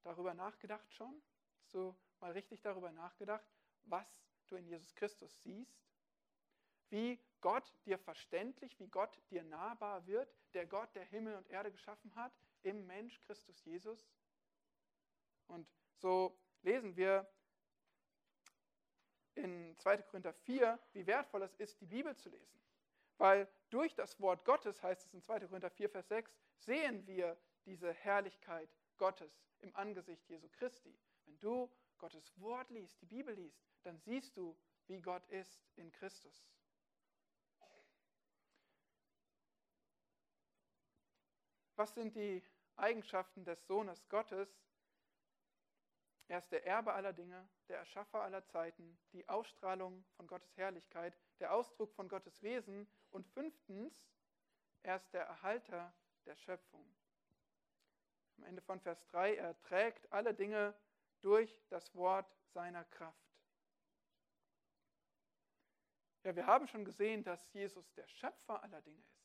darüber nachgedacht schon? Hast du mal richtig darüber nachgedacht, was du in Jesus Christus siehst? wie Gott dir verständlich, wie Gott dir nahbar wird, der Gott, der Himmel und Erde geschaffen hat, im Mensch Christus Jesus. Und so lesen wir in 2. Korinther 4, wie wertvoll es ist, die Bibel zu lesen. Weil durch das Wort Gottes, heißt es in 2. Korinther 4, Vers 6, sehen wir diese Herrlichkeit Gottes im Angesicht Jesu Christi. Wenn du Gottes Wort liest, die Bibel liest, dann siehst du, wie Gott ist in Christus. Was sind die Eigenschaften des Sohnes Gottes? Er ist der Erbe aller Dinge, der Erschaffer aller Zeiten, die Ausstrahlung von Gottes Herrlichkeit, der Ausdruck von Gottes Wesen und fünftens, er ist der Erhalter der Schöpfung. Am Ende von Vers 3, er trägt alle Dinge durch das Wort seiner Kraft. Ja, wir haben schon gesehen, dass Jesus der Schöpfer aller Dinge ist.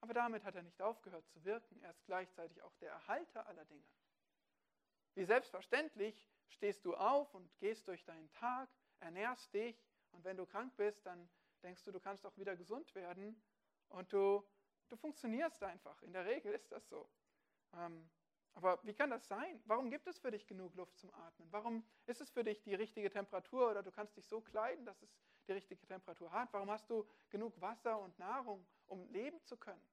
Aber damit hat er nicht aufgehört zu wirken. Er ist gleichzeitig auch der Erhalter aller Dinge. Wie selbstverständlich stehst du auf und gehst durch deinen Tag, ernährst dich und wenn du krank bist, dann denkst du, du kannst auch wieder gesund werden und du, du funktionierst einfach. In der Regel ist das so. Ähm, aber wie kann das sein? Warum gibt es für dich genug Luft zum Atmen? Warum ist es für dich die richtige Temperatur oder du kannst dich so kleiden, dass es die richtige Temperatur hat? Warum hast du genug Wasser und Nahrung, um leben zu können?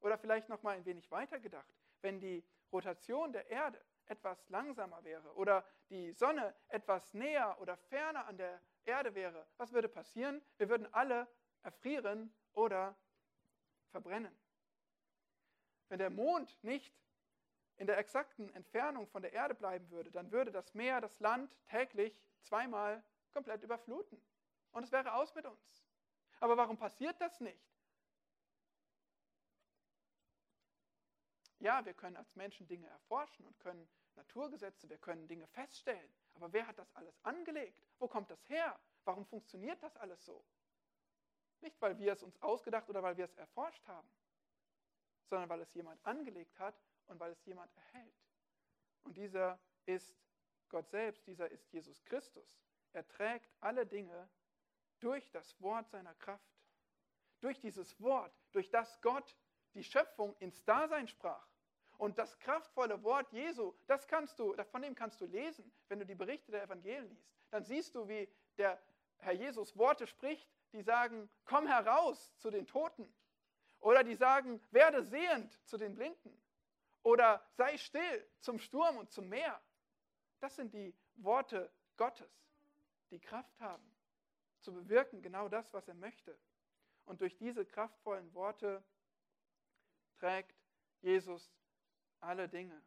Oder vielleicht noch mal ein wenig weiter gedacht, wenn die Rotation der Erde etwas langsamer wäre oder die Sonne etwas näher oder ferner an der Erde wäre, was würde passieren? Wir würden alle erfrieren oder verbrennen. Wenn der Mond nicht in der exakten Entfernung von der Erde bleiben würde, dann würde das Meer das Land täglich zweimal komplett überfluten. Und es wäre aus mit uns. Aber warum passiert das nicht? Ja, wir können als Menschen Dinge erforschen und können Naturgesetze, wir können Dinge feststellen. Aber wer hat das alles angelegt? Wo kommt das her? Warum funktioniert das alles so? Nicht, weil wir es uns ausgedacht oder weil wir es erforscht haben, sondern weil es jemand angelegt hat und weil es jemand erhält. Und dieser ist Gott selbst, dieser ist Jesus Christus. Er trägt alle Dinge durch das Wort seiner Kraft. Durch dieses Wort, durch das Gott die Schöpfung ins Dasein sprach. Und das kraftvolle Wort Jesu, das kannst du, von dem kannst du lesen, wenn du die Berichte der Evangelien liest. Dann siehst du, wie der Herr Jesus Worte spricht, die sagen, komm heraus zu den Toten. Oder die sagen, werde sehend zu den Blinden. Oder sei still zum Sturm und zum Meer. Das sind die Worte Gottes, die Kraft haben, zu bewirken genau das, was er möchte. Und durch diese kraftvollen Worte trägt Jesus alle Dinge.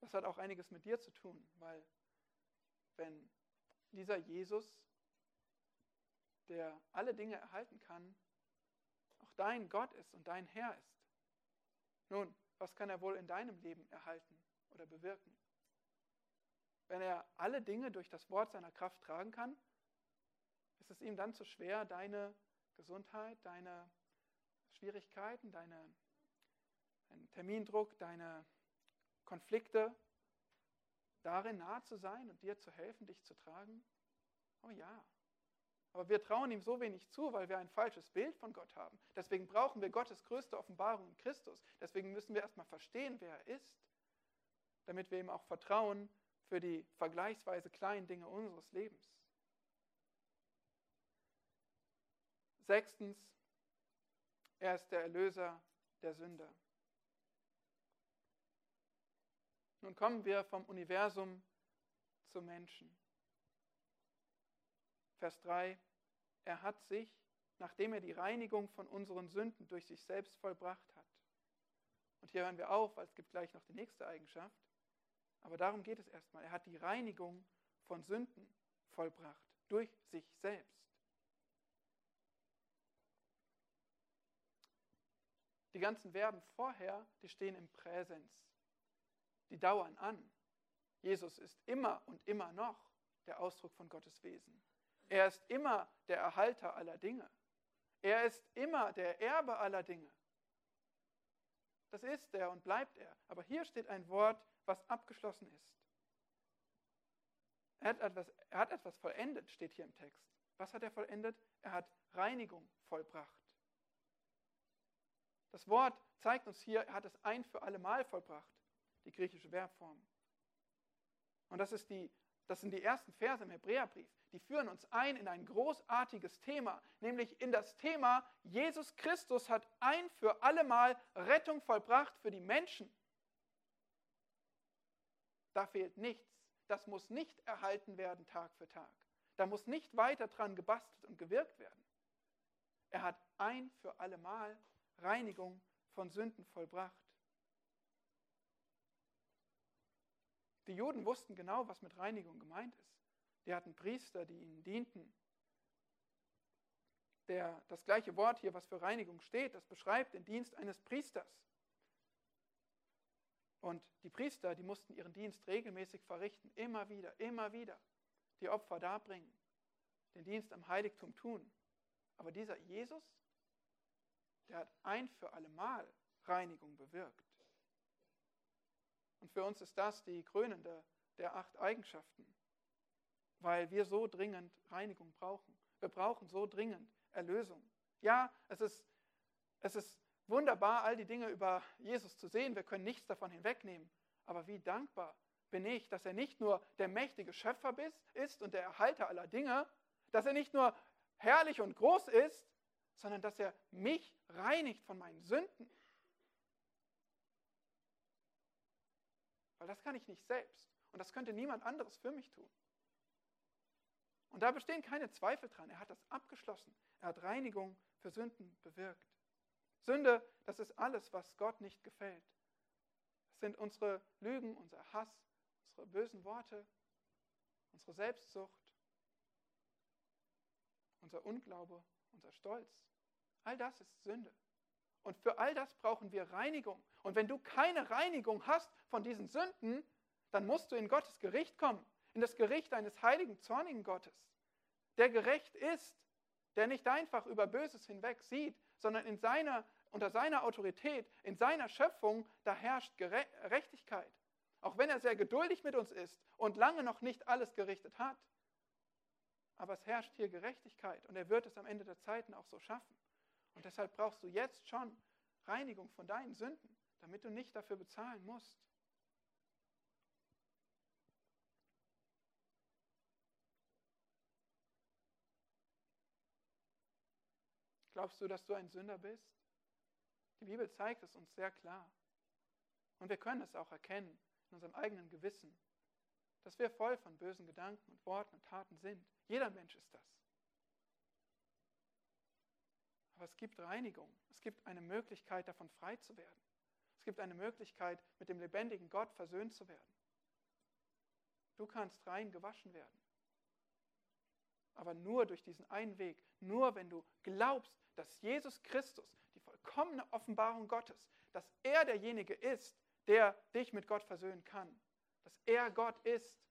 Das hat auch einiges mit dir zu tun, weil wenn dieser Jesus, der alle Dinge erhalten kann, auch dein Gott ist und dein Herr ist, nun, was kann er wohl in deinem Leben erhalten oder bewirken? Wenn er alle Dinge durch das Wort seiner Kraft tragen kann, ist es ihm dann zu schwer, deine Gesundheit, deine Schwierigkeiten, deine, deinen Termindruck, deine Konflikte, darin nah zu sein und dir zu helfen, dich zu tragen? Oh ja. Aber wir trauen ihm so wenig zu, weil wir ein falsches Bild von Gott haben. Deswegen brauchen wir Gottes größte Offenbarung in Christus. Deswegen müssen wir erstmal verstehen, wer er ist, damit wir ihm auch vertrauen für die vergleichsweise kleinen Dinge unseres Lebens. Sechstens, er ist der Erlöser der Sünder. Nun kommen wir vom Universum zum Menschen. Vers 3. Er hat sich, nachdem er die Reinigung von unseren Sünden durch sich selbst vollbracht hat. Und hier hören wir auf, weil es gibt gleich noch die nächste Eigenschaft. Aber darum geht es erstmal. Er hat die Reinigung von Sünden vollbracht durch sich selbst. Die ganzen Verben vorher, die stehen im Präsens. Die dauern an. Jesus ist immer und immer noch der Ausdruck von Gottes Wesen. Er ist immer der Erhalter aller Dinge. Er ist immer der Erbe aller Dinge. Das ist er und bleibt er. Aber hier steht ein Wort, was abgeschlossen ist. Er hat, etwas, er hat etwas vollendet, steht hier im Text. Was hat er vollendet? Er hat Reinigung vollbracht. Das Wort zeigt uns hier, er hat es ein für alle Mal vollbracht, die griechische Verbform. Und das, ist die, das sind die ersten Verse im Hebräerbrief. Die führen uns ein in ein großartiges Thema, nämlich in das Thema, Jesus Christus hat ein für alle Mal Rettung vollbracht für die Menschen. Da fehlt nichts. Das muss nicht erhalten werden Tag für Tag. Da muss nicht weiter dran gebastelt und gewirkt werden. Er hat ein für alle Mal Reinigung von Sünden vollbracht. Die Juden wussten genau, was mit Reinigung gemeint ist. Die hatten Priester, die ihnen dienten. Der, das gleiche Wort hier, was für Reinigung steht, das beschreibt den Dienst eines Priesters. Und die Priester, die mussten ihren Dienst regelmäßig verrichten, immer wieder, immer wieder. Die Opfer darbringen, den Dienst am Heiligtum tun. Aber dieser Jesus, der hat ein für alle Mal Reinigung bewirkt. Und für uns ist das die krönende der acht Eigenschaften, weil wir so dringend Reinigung brauchen. Wir brauchen so dringend Erlösung. Ja, es ist, es ist wunderbar, all die Dinge über Jesus zu sehen. Wir können nichts davon hinwegnehmen. Aber wie dankbar bin ich, dass er nicht nur der mächtige Schöpfer ist und der Erhalter aller Dinge, dass er nicht nur herrlich und groß ist, sondern dass er mich reinigt von meinen Sünden. Weil das kann ich nicht selbst. Und das könnte niemand anderes für mich tun. Und da bestehen keine Zweifel dran. Er hat das abgeschlossen. Er hat Reinigung für Sünden bewirkt. Sünde, das ist alles, was Gott nicht gefällt. Das sind unsere Lügen, unser Hass, unsere bösen Worte, unsere Selbstsucht, unser Unglaube, unser Stolz. All das ist Sünde. Und für all das brauchen wir Reinigung. Und wenn du keine Reinigung hast von diesen Sünden, dann musst du in Gottes Gericht kommen, in das Gericht eines heiligen, zornigen Gottes, der gerecht ist, der nicht einfach über Böses hinweg sieht, sondern in seiner, unter seiner Autorität, in seiner Schöpfung, da herrscht Gerechtigkeit. Auch wenn er sehr geduldig mit uns ist und lange noch nicht alles gerichtet hat. Aber es herrscht hier Gerechtigkeit und er wird es am Ende der Zeiten auch so schaffen. Und deshalb brauchst du jetzt schon Reinigung von deinen Sünden, damit du nicht dafür bezahlen musst. Glaubst du, dass du ein Sünder bist? Die Bibel zeigt es uns sehr klar. Und wir können es auch erkennen in unserem eigenen Gewissen, dass wir voll von bösen Gedanken und Worten und Taten sind. Jeder Mensch ist das. Aber es gibt Reinigung. Es gibt eine Möglichkeit, davon frei zu werden. Es gibt eine Möglichkeit, mit dem lebendigen Gott versöhnt zu werden. Du kannst rein gewaschen werden. Aber nur durch diesen einen Weg, nur wenn du glaubst, dass Jesus Christus, die vollkommene Offenbarung Gottes, dass er derjenige ist, der dich mit Gott versöhnen kann. Dass er Gott ist,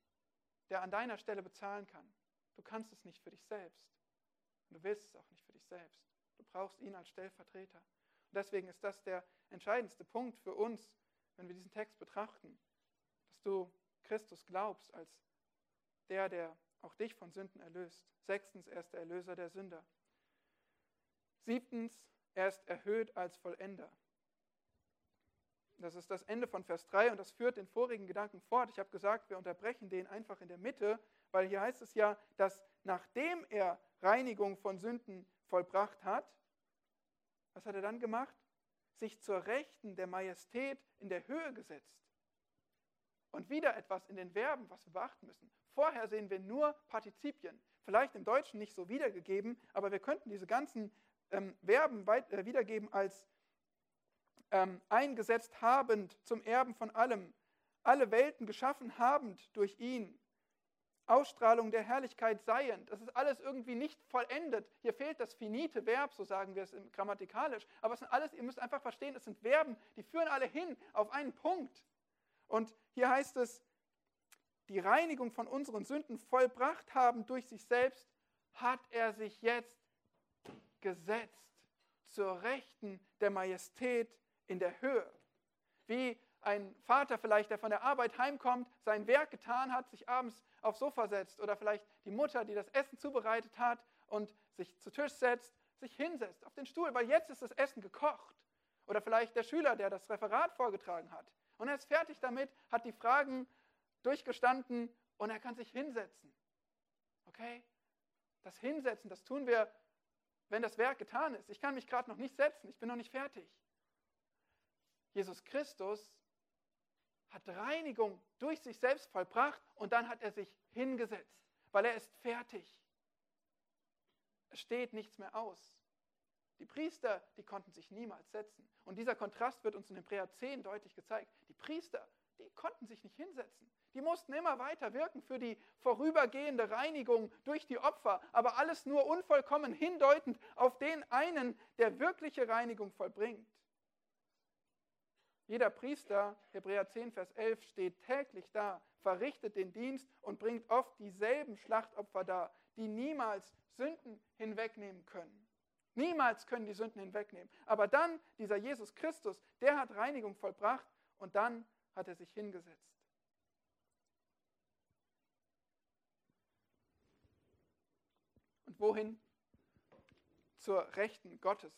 der an deiner Stelle bezahlen kann. Du kannst es nicht für dich selbst. Und du willst es auch nicht für dich selbst. Du brauchst ihn als Stellvertreter. Und deswegen ist das der entscheidendste Punkt für uns, wenn wir diesen Text betrachten, dass du Christus glaubst als der, der auch dich von Sünden erlöst. Sechstens, er ist der Erlöser der Sünder. Siebtens, er ist erhöht als Vollender. Das ist das Ende von Vers 3 und das führt den vorigen Gedanken fort. Ich habe gesagt, wir unterbrechen den einfach in der Mitte, weil hier heißt es ja, dass nachdem er Reinigung von Sünden vollbracht hat, was hat er dann gemacht? Sich zur Rechten der Majestät in der Höhe gesetzt. Und wieder etwas in den Verben, was wir beachten müssen. Vorher sehen wir nur Partizipien. Vielleicht im Deutschen nicht so wiedergegeben, aber wir könnten diese ganzen ähm, Verben weit, äh, wiedergeben als ähm, eingesetzt habend zum Erben von allem, alle Welten geschaffen habend durch ihn, Ausstrahlung der Herrlichkeit seiend. Das ist alles irgendwie nicht vollendet. Hier fehlt das finite Verb, so sagen wir es grammatikalisch. Aber es sind alles, ihr müsst einfach verstehen, es sind Verben, die führen alle hin auf einen Punkt. Und hier heißt es, die Reinigung von unseren Sünden vollbracht haben durch sich selbst, hat er sich jetzt gesetzt zur Rechten der Majestät in der Höhe. Wie ein Vater vielleicht, der von der Arbeit heimkommt, sein Werk getan hat, sich abends aufs Sofa setzt oder vielleicht die Mutter, die das Essen zubereitet hat und sich zu Tisch setzt, sich hinsetzt auf den Stuhl, weil jetzt ist das Essen gekocht. Oder vielleicht der Schüler, der das Referat vorgetragen hat. Und er ist fertig damit, hat die Fragen durchgestanden und er kann sich hinsetzen. Okay? Das Hinsetzen, das tun wir wenn das Werk getan ist. Ich kann mich gerade noch nicht setzen, ich bin noch nicht fertig. Jesus Christus hat Reinigung durch sich selbst vollbracht und dann hat er sich hingesetzt, weil er ist fertig. Es steht nichts mehr aus. Die Priester, die konnten sich niemals setzen. Und dieser Kontrast wird uns in Hebräer 10 deutlich gezeigt. Die Priester, die konnten sich nicht hinsetzen. Die mussten immer weiter wirken für die vorübergehende Reinigung durch die Opfer, aber alles nur unvollkommen hindeutend auf den einen, der wirkliche Reinigung vollbringt. Jeder Priester, Hebräer 10, Vers 11, steht täglich da, verrichtet den Dienst und bringt oft dieselben Schlachtopfer dar, die niemals Sünden hinwegnehmen können. Niemals können die Sünden hinwegnehmen. Aber dann, dieser Jesus Christus, der hat Reinigung vollbracht und dann hat er sich hingesetzt. Und wohin? Zur Rechten Gottes,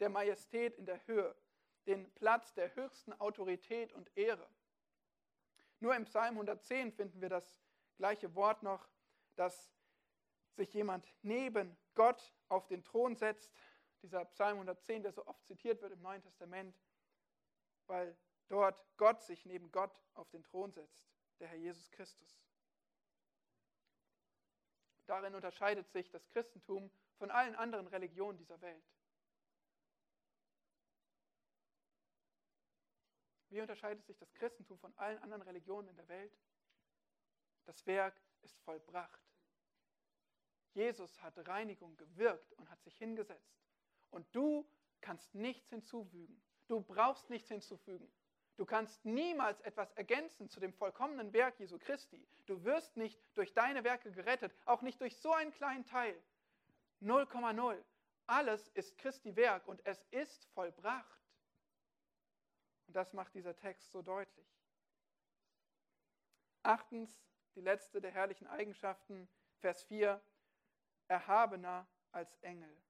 der Majestät in der Höhe, den Platz der höchsten Autorität und Ehre. Nur im Psalm 110 finden wir das gleiche Wort noch, dass sich jemand neben Gott auf den Thron setzt. Dieser Psalm 110, der so oft zitiert wird im Neuen Testament, weil dort Gott sich neben Gott auf den Thron setzt, der Herr Jesus Christus. Darin unterscheidet sich das Christentum von allen anderen Religionen dieser Welt. Wie unterscheidet sich das Christentum von allen anderen Religionen in der Welt? Das Werk ist vollbracht. Jesus hat Reinigung gewirkt und hat sich hingesetzt. Und du kannst nichts hinzufügen. Du brauchst nichts hinzufügen. Du kannst niemals etwas ergänzen zu dem vollkommenen Werk Jesu Christi. Du wirst nicht durch deine Werke gerettet, auch nicht durch so einen kleinen Teil. 0,0. Alles ist Christi Werk und es ist vollbracht. Und das macht dieser Text so deutlich. Achtens, die letzte der herrlichen Eigenschaften, Vers 4, erhabener als Engel.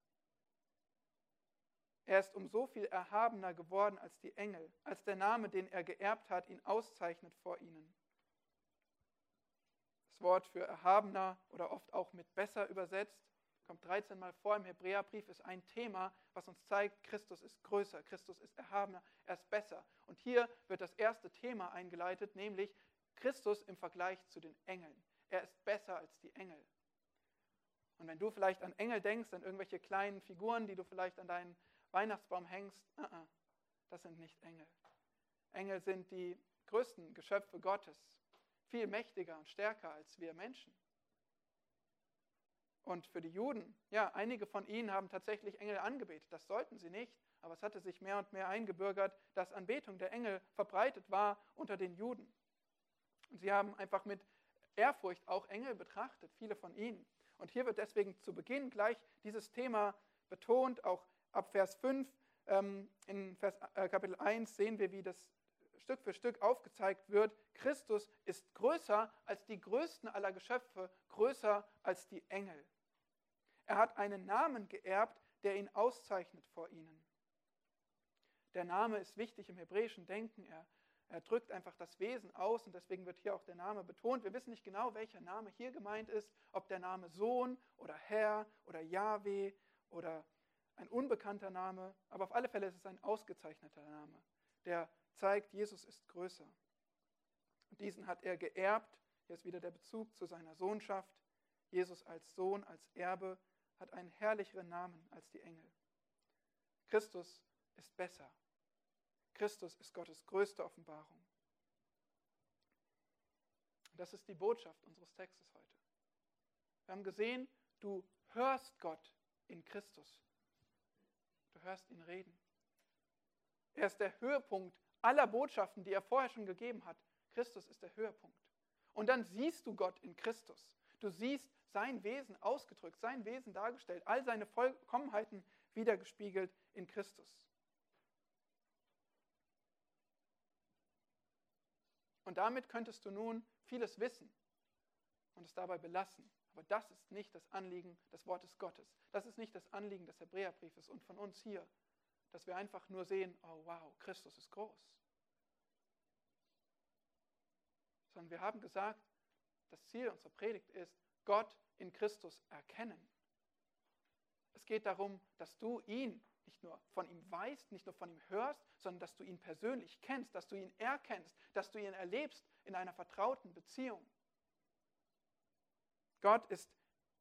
Er ist um so viel erhabener geworden als die Engel, als der Name, den er geerbt hat, ihn auszeichnet vor ihnen. Das Wort für erhabener oder oft auch mit besser übersetzt, kommt 13 Mal vor im Hebräerbrief, ist ein Thema, was uns zeigt, Christus ist größer, Christus ist erhabener, er ist besser. Und hier wird das erste Thema eingeleitet, nämlich Christus im Vergleich zu den Engeln. Er ist besser als die Engel. Und wenn du vielleicht an Engel denkst, an irgendwelche kleinen Figuren, die du vielleicht an deinen Weihnachtsbaum hängst, uh -uh, das sind nicht Engel. Engel sind die größten Geschöpfe Gottes, viel mächtiger und stärker als wir Menschen. Und für die Juden, ja, einige von ihnen haben tatsächlich Engel angebetet. Das sollten sie nicht, aber es hatte sich mehr und mehr eingebürgert, dass Anbetung der Engel verbreitet war unter den Juden. Und sie haben einfach mit Ehrfurcht auch Engel betrachtet, viele von ihnen. Und hier wird deswegen zu Beginn gleich dieses Thema betont, auch ab Vers 5. Ähm, in Vers, äh, Kapitel 1 sehen wir, wie das Stück für Stück aufgezeigt wird, Christus ist größer als die größten aller Geschöpfe, größer als die Engel. Er hat einen Namen geerbt, der ihn auszeichnet vor ihnen. Der Name ist wichtig im hebräischen Denken. Er, er drückt einfach das Wesen aus und deswegen wird hier auch der Name betont. Wir wissen nicht genau, welcher Name hier gemeint ist, ob der Name Sohn oder Herr oder Yahweh oder ein unbekannter Name, aber auf alle Fälle ist es ein ausgezeichneter Name, der zeigt, Jesus ist größer. Und diesen hat er geerbt. Hier ist wieder der Bezug zu seiner Sohnschaft. Jesus als Sohn, als Erbe hat einen herrlicheren Namen als die Engel. Christus ist besser. Christus ist Gottes größte Offenbarung. Das ist die Botschaft unseres Textes heute. Wir haben gesehen, du hörst Gott in Christus. Du hörst ihn reden. Er ist der Höhepunkt aller Botschaften, die er vorher schon gegeben hat. Christus ist der Höhepunkt. Und dann siehst du Gott in Christus. Du siehst sein Wesen ausgedrückt, sein Wesen dargestellt, all seine Vollkommenheiten wiedergespiegelt in Christus. Und damit könntest du nun vieles wissen und es dabei belassen. Aber das ist nicht das Anliegen des Wortes Gottes. Das ist nicht das Anliegen des Hebräerbriefes und von uns hier, dass wir einfach nur sehen, oh wow, Christus ist groß. Sondern wir haben gesagt, das Ziel unserer Predigt ist, Gott in Christus erkennen. Es geht darum, dass du ihn nicht nur von ihm weißt, nicht nur von ihm hörst, sondern dass du ihn persönlich kennst, dass du ihn erkennst, dass du ihn erlebst in einer vertrauten Beziehung. Gott ist,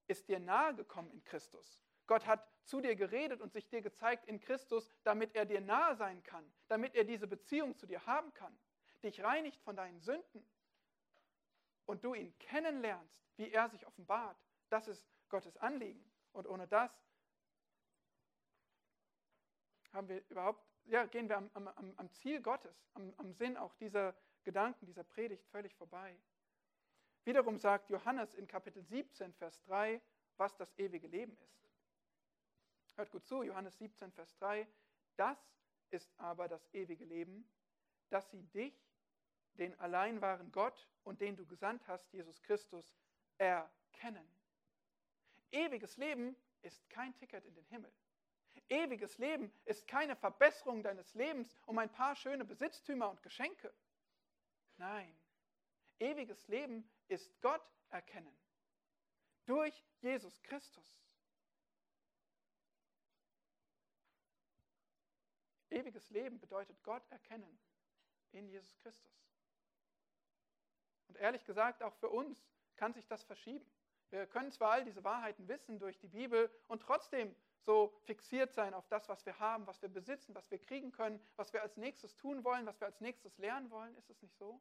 ist dir nahegekommen in Christus. Gott hat zu dir geredet und sich dir gezeigt in Christus, damit er dir nahe sein kann, damit er diese Beziehung zu dir haben kann, dich reinigt von deinen Sünden und du ihn kennenlernst, wie er sich offenbart. Das ist Gottes Anliegen. Und ohne das haben wir überhaupt, ja, gehen wir am, am, am Ziel Gottes, am, am Sinn auch dieser Gedanken, dieser Predigt völlig vorbei. Wiederum sagt Johannes in Kapitel 17, Vers 3, was das ewige Leben ist. Hört gut zu, Johannes 17, Vers 3. Das ist aber das ewige Leben, dass sie dich, den allein wahren Gott und den du gesandt hast, Jesus Christus, erkennen. Ewiges Leben ist kein Ticket in den Himmel. Ewiges Leben ist keine Verbesserung deines Lebens um ein paar schöne Besitztümer und Geschenke. Nein, ewiges Leben ist Gott erkennen. Durch Jesus Christus. Ewiges Leben bedeutet Gott erkennen in Jesus Christus. Und ehrlich gesagt, auch für uns kann sich das verschieben. Wir können zwar all diese Wahrheiten wissen durch die Bibel und trotzdem so fixiert sein auf das, was wir haben, was wir besitzen, was wir kriegen können, was wir als nächstes tun wollen, was wir als nächstes lernen wollen. Ist es nicht so?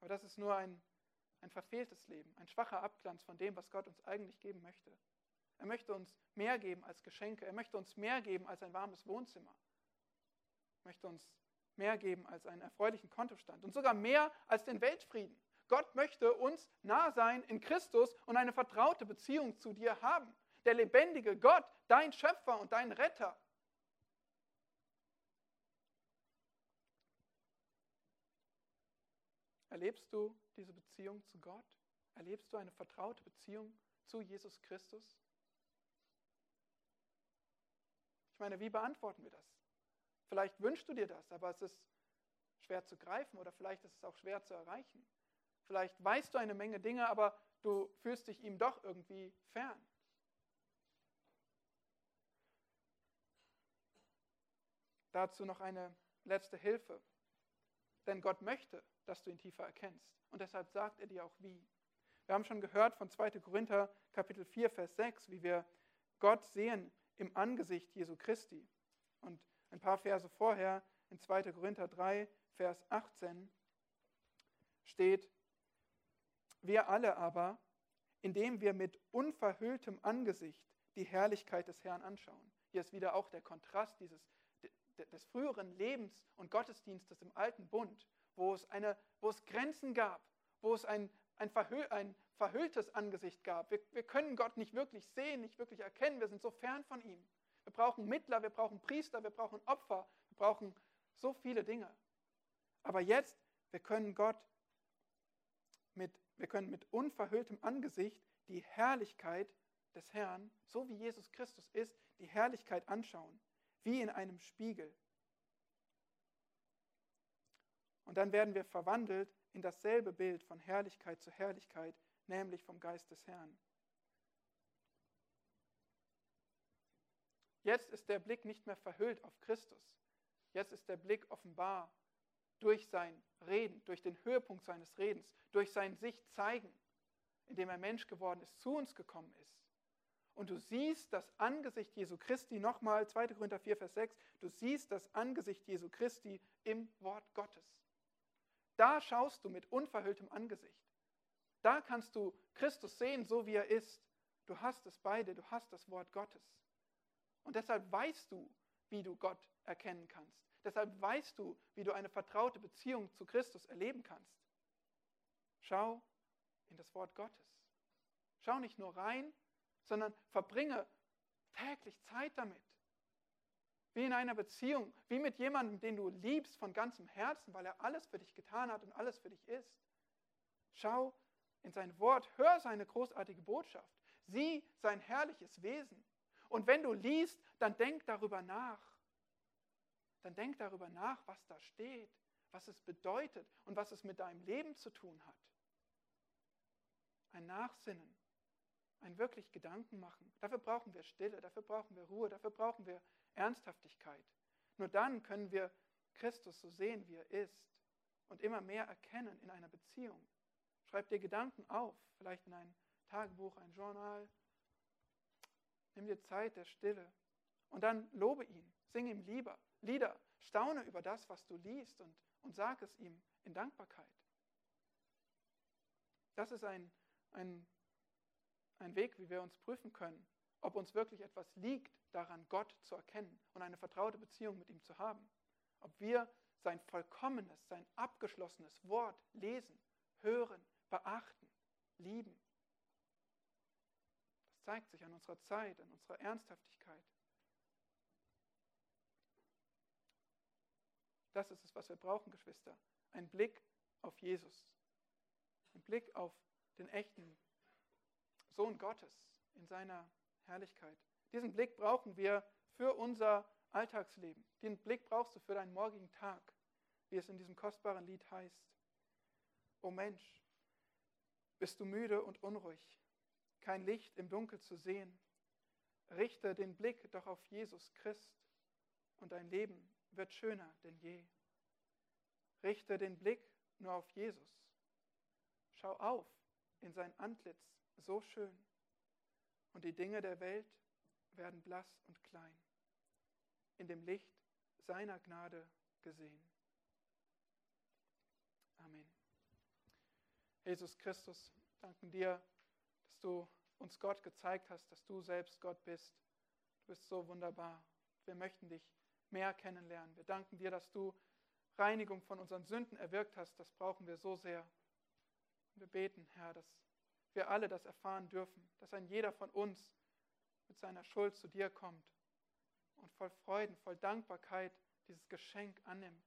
Aber das ist nur ein, ein verfehltes Leben, ein schwacher Abglanz von dem, was Gott uns eigentlich geben möchte. Er möchte uns mehr geben als Geschenke. Er möchte uns mehr geben als ein warmes Wohnzimmer. Er möchte uns mehr geben als einen erfreulichen Kontostand und sogar mehr als den Weltfrieden. Gott möchte uns nah sein in Christus und eine vertraute Beziehung zu dir haben. Der lebendige Gott, dein Schöpfer und dein Retter. Erlebst du diese Beziehung zu Gott? Erlebst du eine vertraute Beziehung zu Jesus Christus? Ich meine, wie beantworten wir das? Vielleicht wünschst du dir das, aber es ist schwer zu greifen oder vielleicht ist es auch schwer zu erreichen. Vielleicht weißt du eine Menge Dinge, aber du fühlst dich ihm doch irgendwie fern. Dazu noch eine letzte Hilfe. Denn Gott möchte, dass du ihn tiefer erkennst. Und deshalb sagt er dir auch wie. Wir haben schon gehört von 2. Korinther Kapitel 4, Vers 6, wie wir Gott sehen im Angesicht Jesu Christi. Und ein paar Verse vorher, in 2. Korinther 3, Vers 18, steht, wir alle aber, indem wir mit unverhülltem Angesicht die Herrlichkeit des Herrn anschauen. Hier ist wieder auch der Kontrast dieses, des früheren Lebens und Gottesdienstes im alten Bund, wo es, eine, wo es Grenzen gab, wo es ein, ein, verhüll, ein verhülltes Angesicht gab. Wir, wir können Gott nicht wirklich sehen, nicht wirklich erkennen. Wir sind so fern von ihm. Wir brauchen Mittler, wir brauchen Priester, wir brauchen Opfer, wir brauchen so viele Dinge. Aber jetzt, wir können Gott mit wir können mit unverhülltem Angesicht die Herrlichkeit des Herrn, so wie Jesus Christus ist, die Herrlichkeit anschauen, wie in einem Spiegel. Und dann werden wir verwandelt in dasselbe Bild von Herrlichkeit zu Herrlichkeit, nämlich vom Geist des Herrn. Jetzt ist der Blick nicht mehr verhüllt auf Christus. Jetzt ist der Blick offenbar durch sein Reden, durch den Höhepunkt seines Redens, durch sein sich zeigen, indem er Mensch geworden ist, zu uns gekommen ist. Und du siehst das Angesicht Jesu Christi, nochmal 2. Korinther 4, Vers 6, du siehst das Angesicht Jesu Christi im Wort Gottes. Da schaust du mit unverhülltem Angesicht. Da kannst du Christus sehen, so wie er ist. Du hast es beide, du hast das Wort Gottes. Und deshalb weißt du, wie du Gott erkennen kannst. Deshalb weißt du, wie du eine vertraute Beziehung zu Christus erleben kannst. Schau in das Wort Gottes. Schau nicht nur rein, sondern verbringe täglich Zeit damit. Wie in einer Beziehung, wie mit jemandem, den du liebst von ganzem Herzen, weil er alles für dich getan hat und alles für dich ist. Schau in sein Wort, hör seine großartige Botschaft, sieh sein herrliches Wesen. Und wenn du liest, dann denk darüber nach dann denk darüber nach, was da steht, was es bedeutet und was es mit deinem Leben zu tun hat. Ein Nachsinnen, ein wirklich Gedanken machen. Dafür brauchen wir Stille, dafür brauchen wir Ruhe, dafür brauchen wir Ernsthaftigkeit. Nur dann können wir Christus so sehen, wie er ist und immer mehr erkennen in einer Beziehung. Schreib dir Gedanken auf, vielleicht in ein Tagebuch, ein Journal. Nimm dir Zeit der Stille und dann lobe ihn, sing ihm lieber, Lieder. Staune über das, was du liest und, und sag es ihm in Dankbarkeit. Das ist ein, ein, ein Weg, wie wir uns prüfen können, ob uns wirklich etwas liegt daran, Gott zu erkennen und eine vertraute Beziehung mit ihm zu haben. Ob wir sein vollkommenes, sein abgeschlossenes Wort lesen, hören, beachten, lieben. Das zeigt sich an unserer Zeit, an unserer Ernsthaftigkeit. Das ist es, was wir brauchen, Geschwister. Ein Blick auf Jesus. Ein Blick auf den echten Sohn Gottes in seiner Herrlichkeit. Diesen Blick brauchen wir für unser Alltagsleben. Den Blick brauchst du für deinen morgigen Tag, wie es in diesem kostbaren Lied heißt. O Mensch, bist du müde und unruhig, kein Licht im Dunkel zu sehen? Richte den Blick doch auf Jesus Christ und dein Leben wird schöner denn je. Richte den Blick nur auf Jesus. Schau auf in sein Antlitz, so schön. Und die Dinge der Welt werden blass und klein, in dem Licht seiner Gnade gesehen. Amen. Jesus Christus, danken dir, dass du uns Gott gezeigt hast, dass du selbst Gott bist. Du bist so wunderbar. Wir möchten dich mehr kennenlernen. Wir danken dir, dass du Reinigung von unseren Sünden erwirkt hast. Das brauchen wir so sehr. Wir beten, Herr, dass wir alle das erfahren dürfen, dass ein jeder von uns mit seiner Schuld zu dir kommt und voll Freuden, voll Dankbarkeit dieses Geschenk annimmt,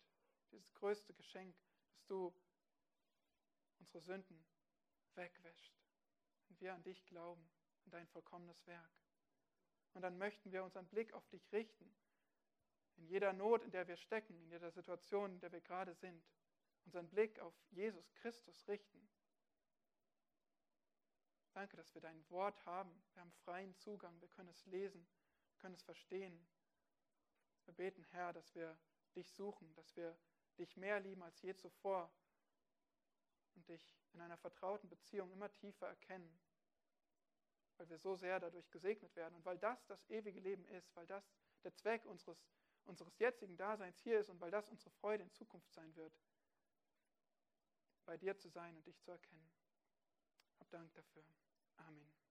dieses größte Geschenk, dass du unsere Sünden wegwäscht, wenn wir an dich glauben, an dein vollkommenes Werk. Und dann möchten wir unseren Blick auf dich richten, in jeder Not, in der wir stecken, in jeder Situation, in der wir gerade sind, unseren Blick auf Jesus Christus richten. Danke, dass wir dein Wort haben. Wir haben freien Zugang, wir können es lesen, wir können es verstehen. Wir beten, Herr, dass wir dich suchen, dass wir dich mehr lieben als je zuvor und dich in einer vertrauten Beziehung immer tiefer erkennen, weil wir so sehr dadurch gesegnet werden und weil das das ewige Leben ist, weil das der Zweck unseres, unseres jetzigen Daseins hier ist und weil das unsere Freude in Zukunft sein wird, bei dir zu sein und dich zu erkennen. Dank dafür. Amen.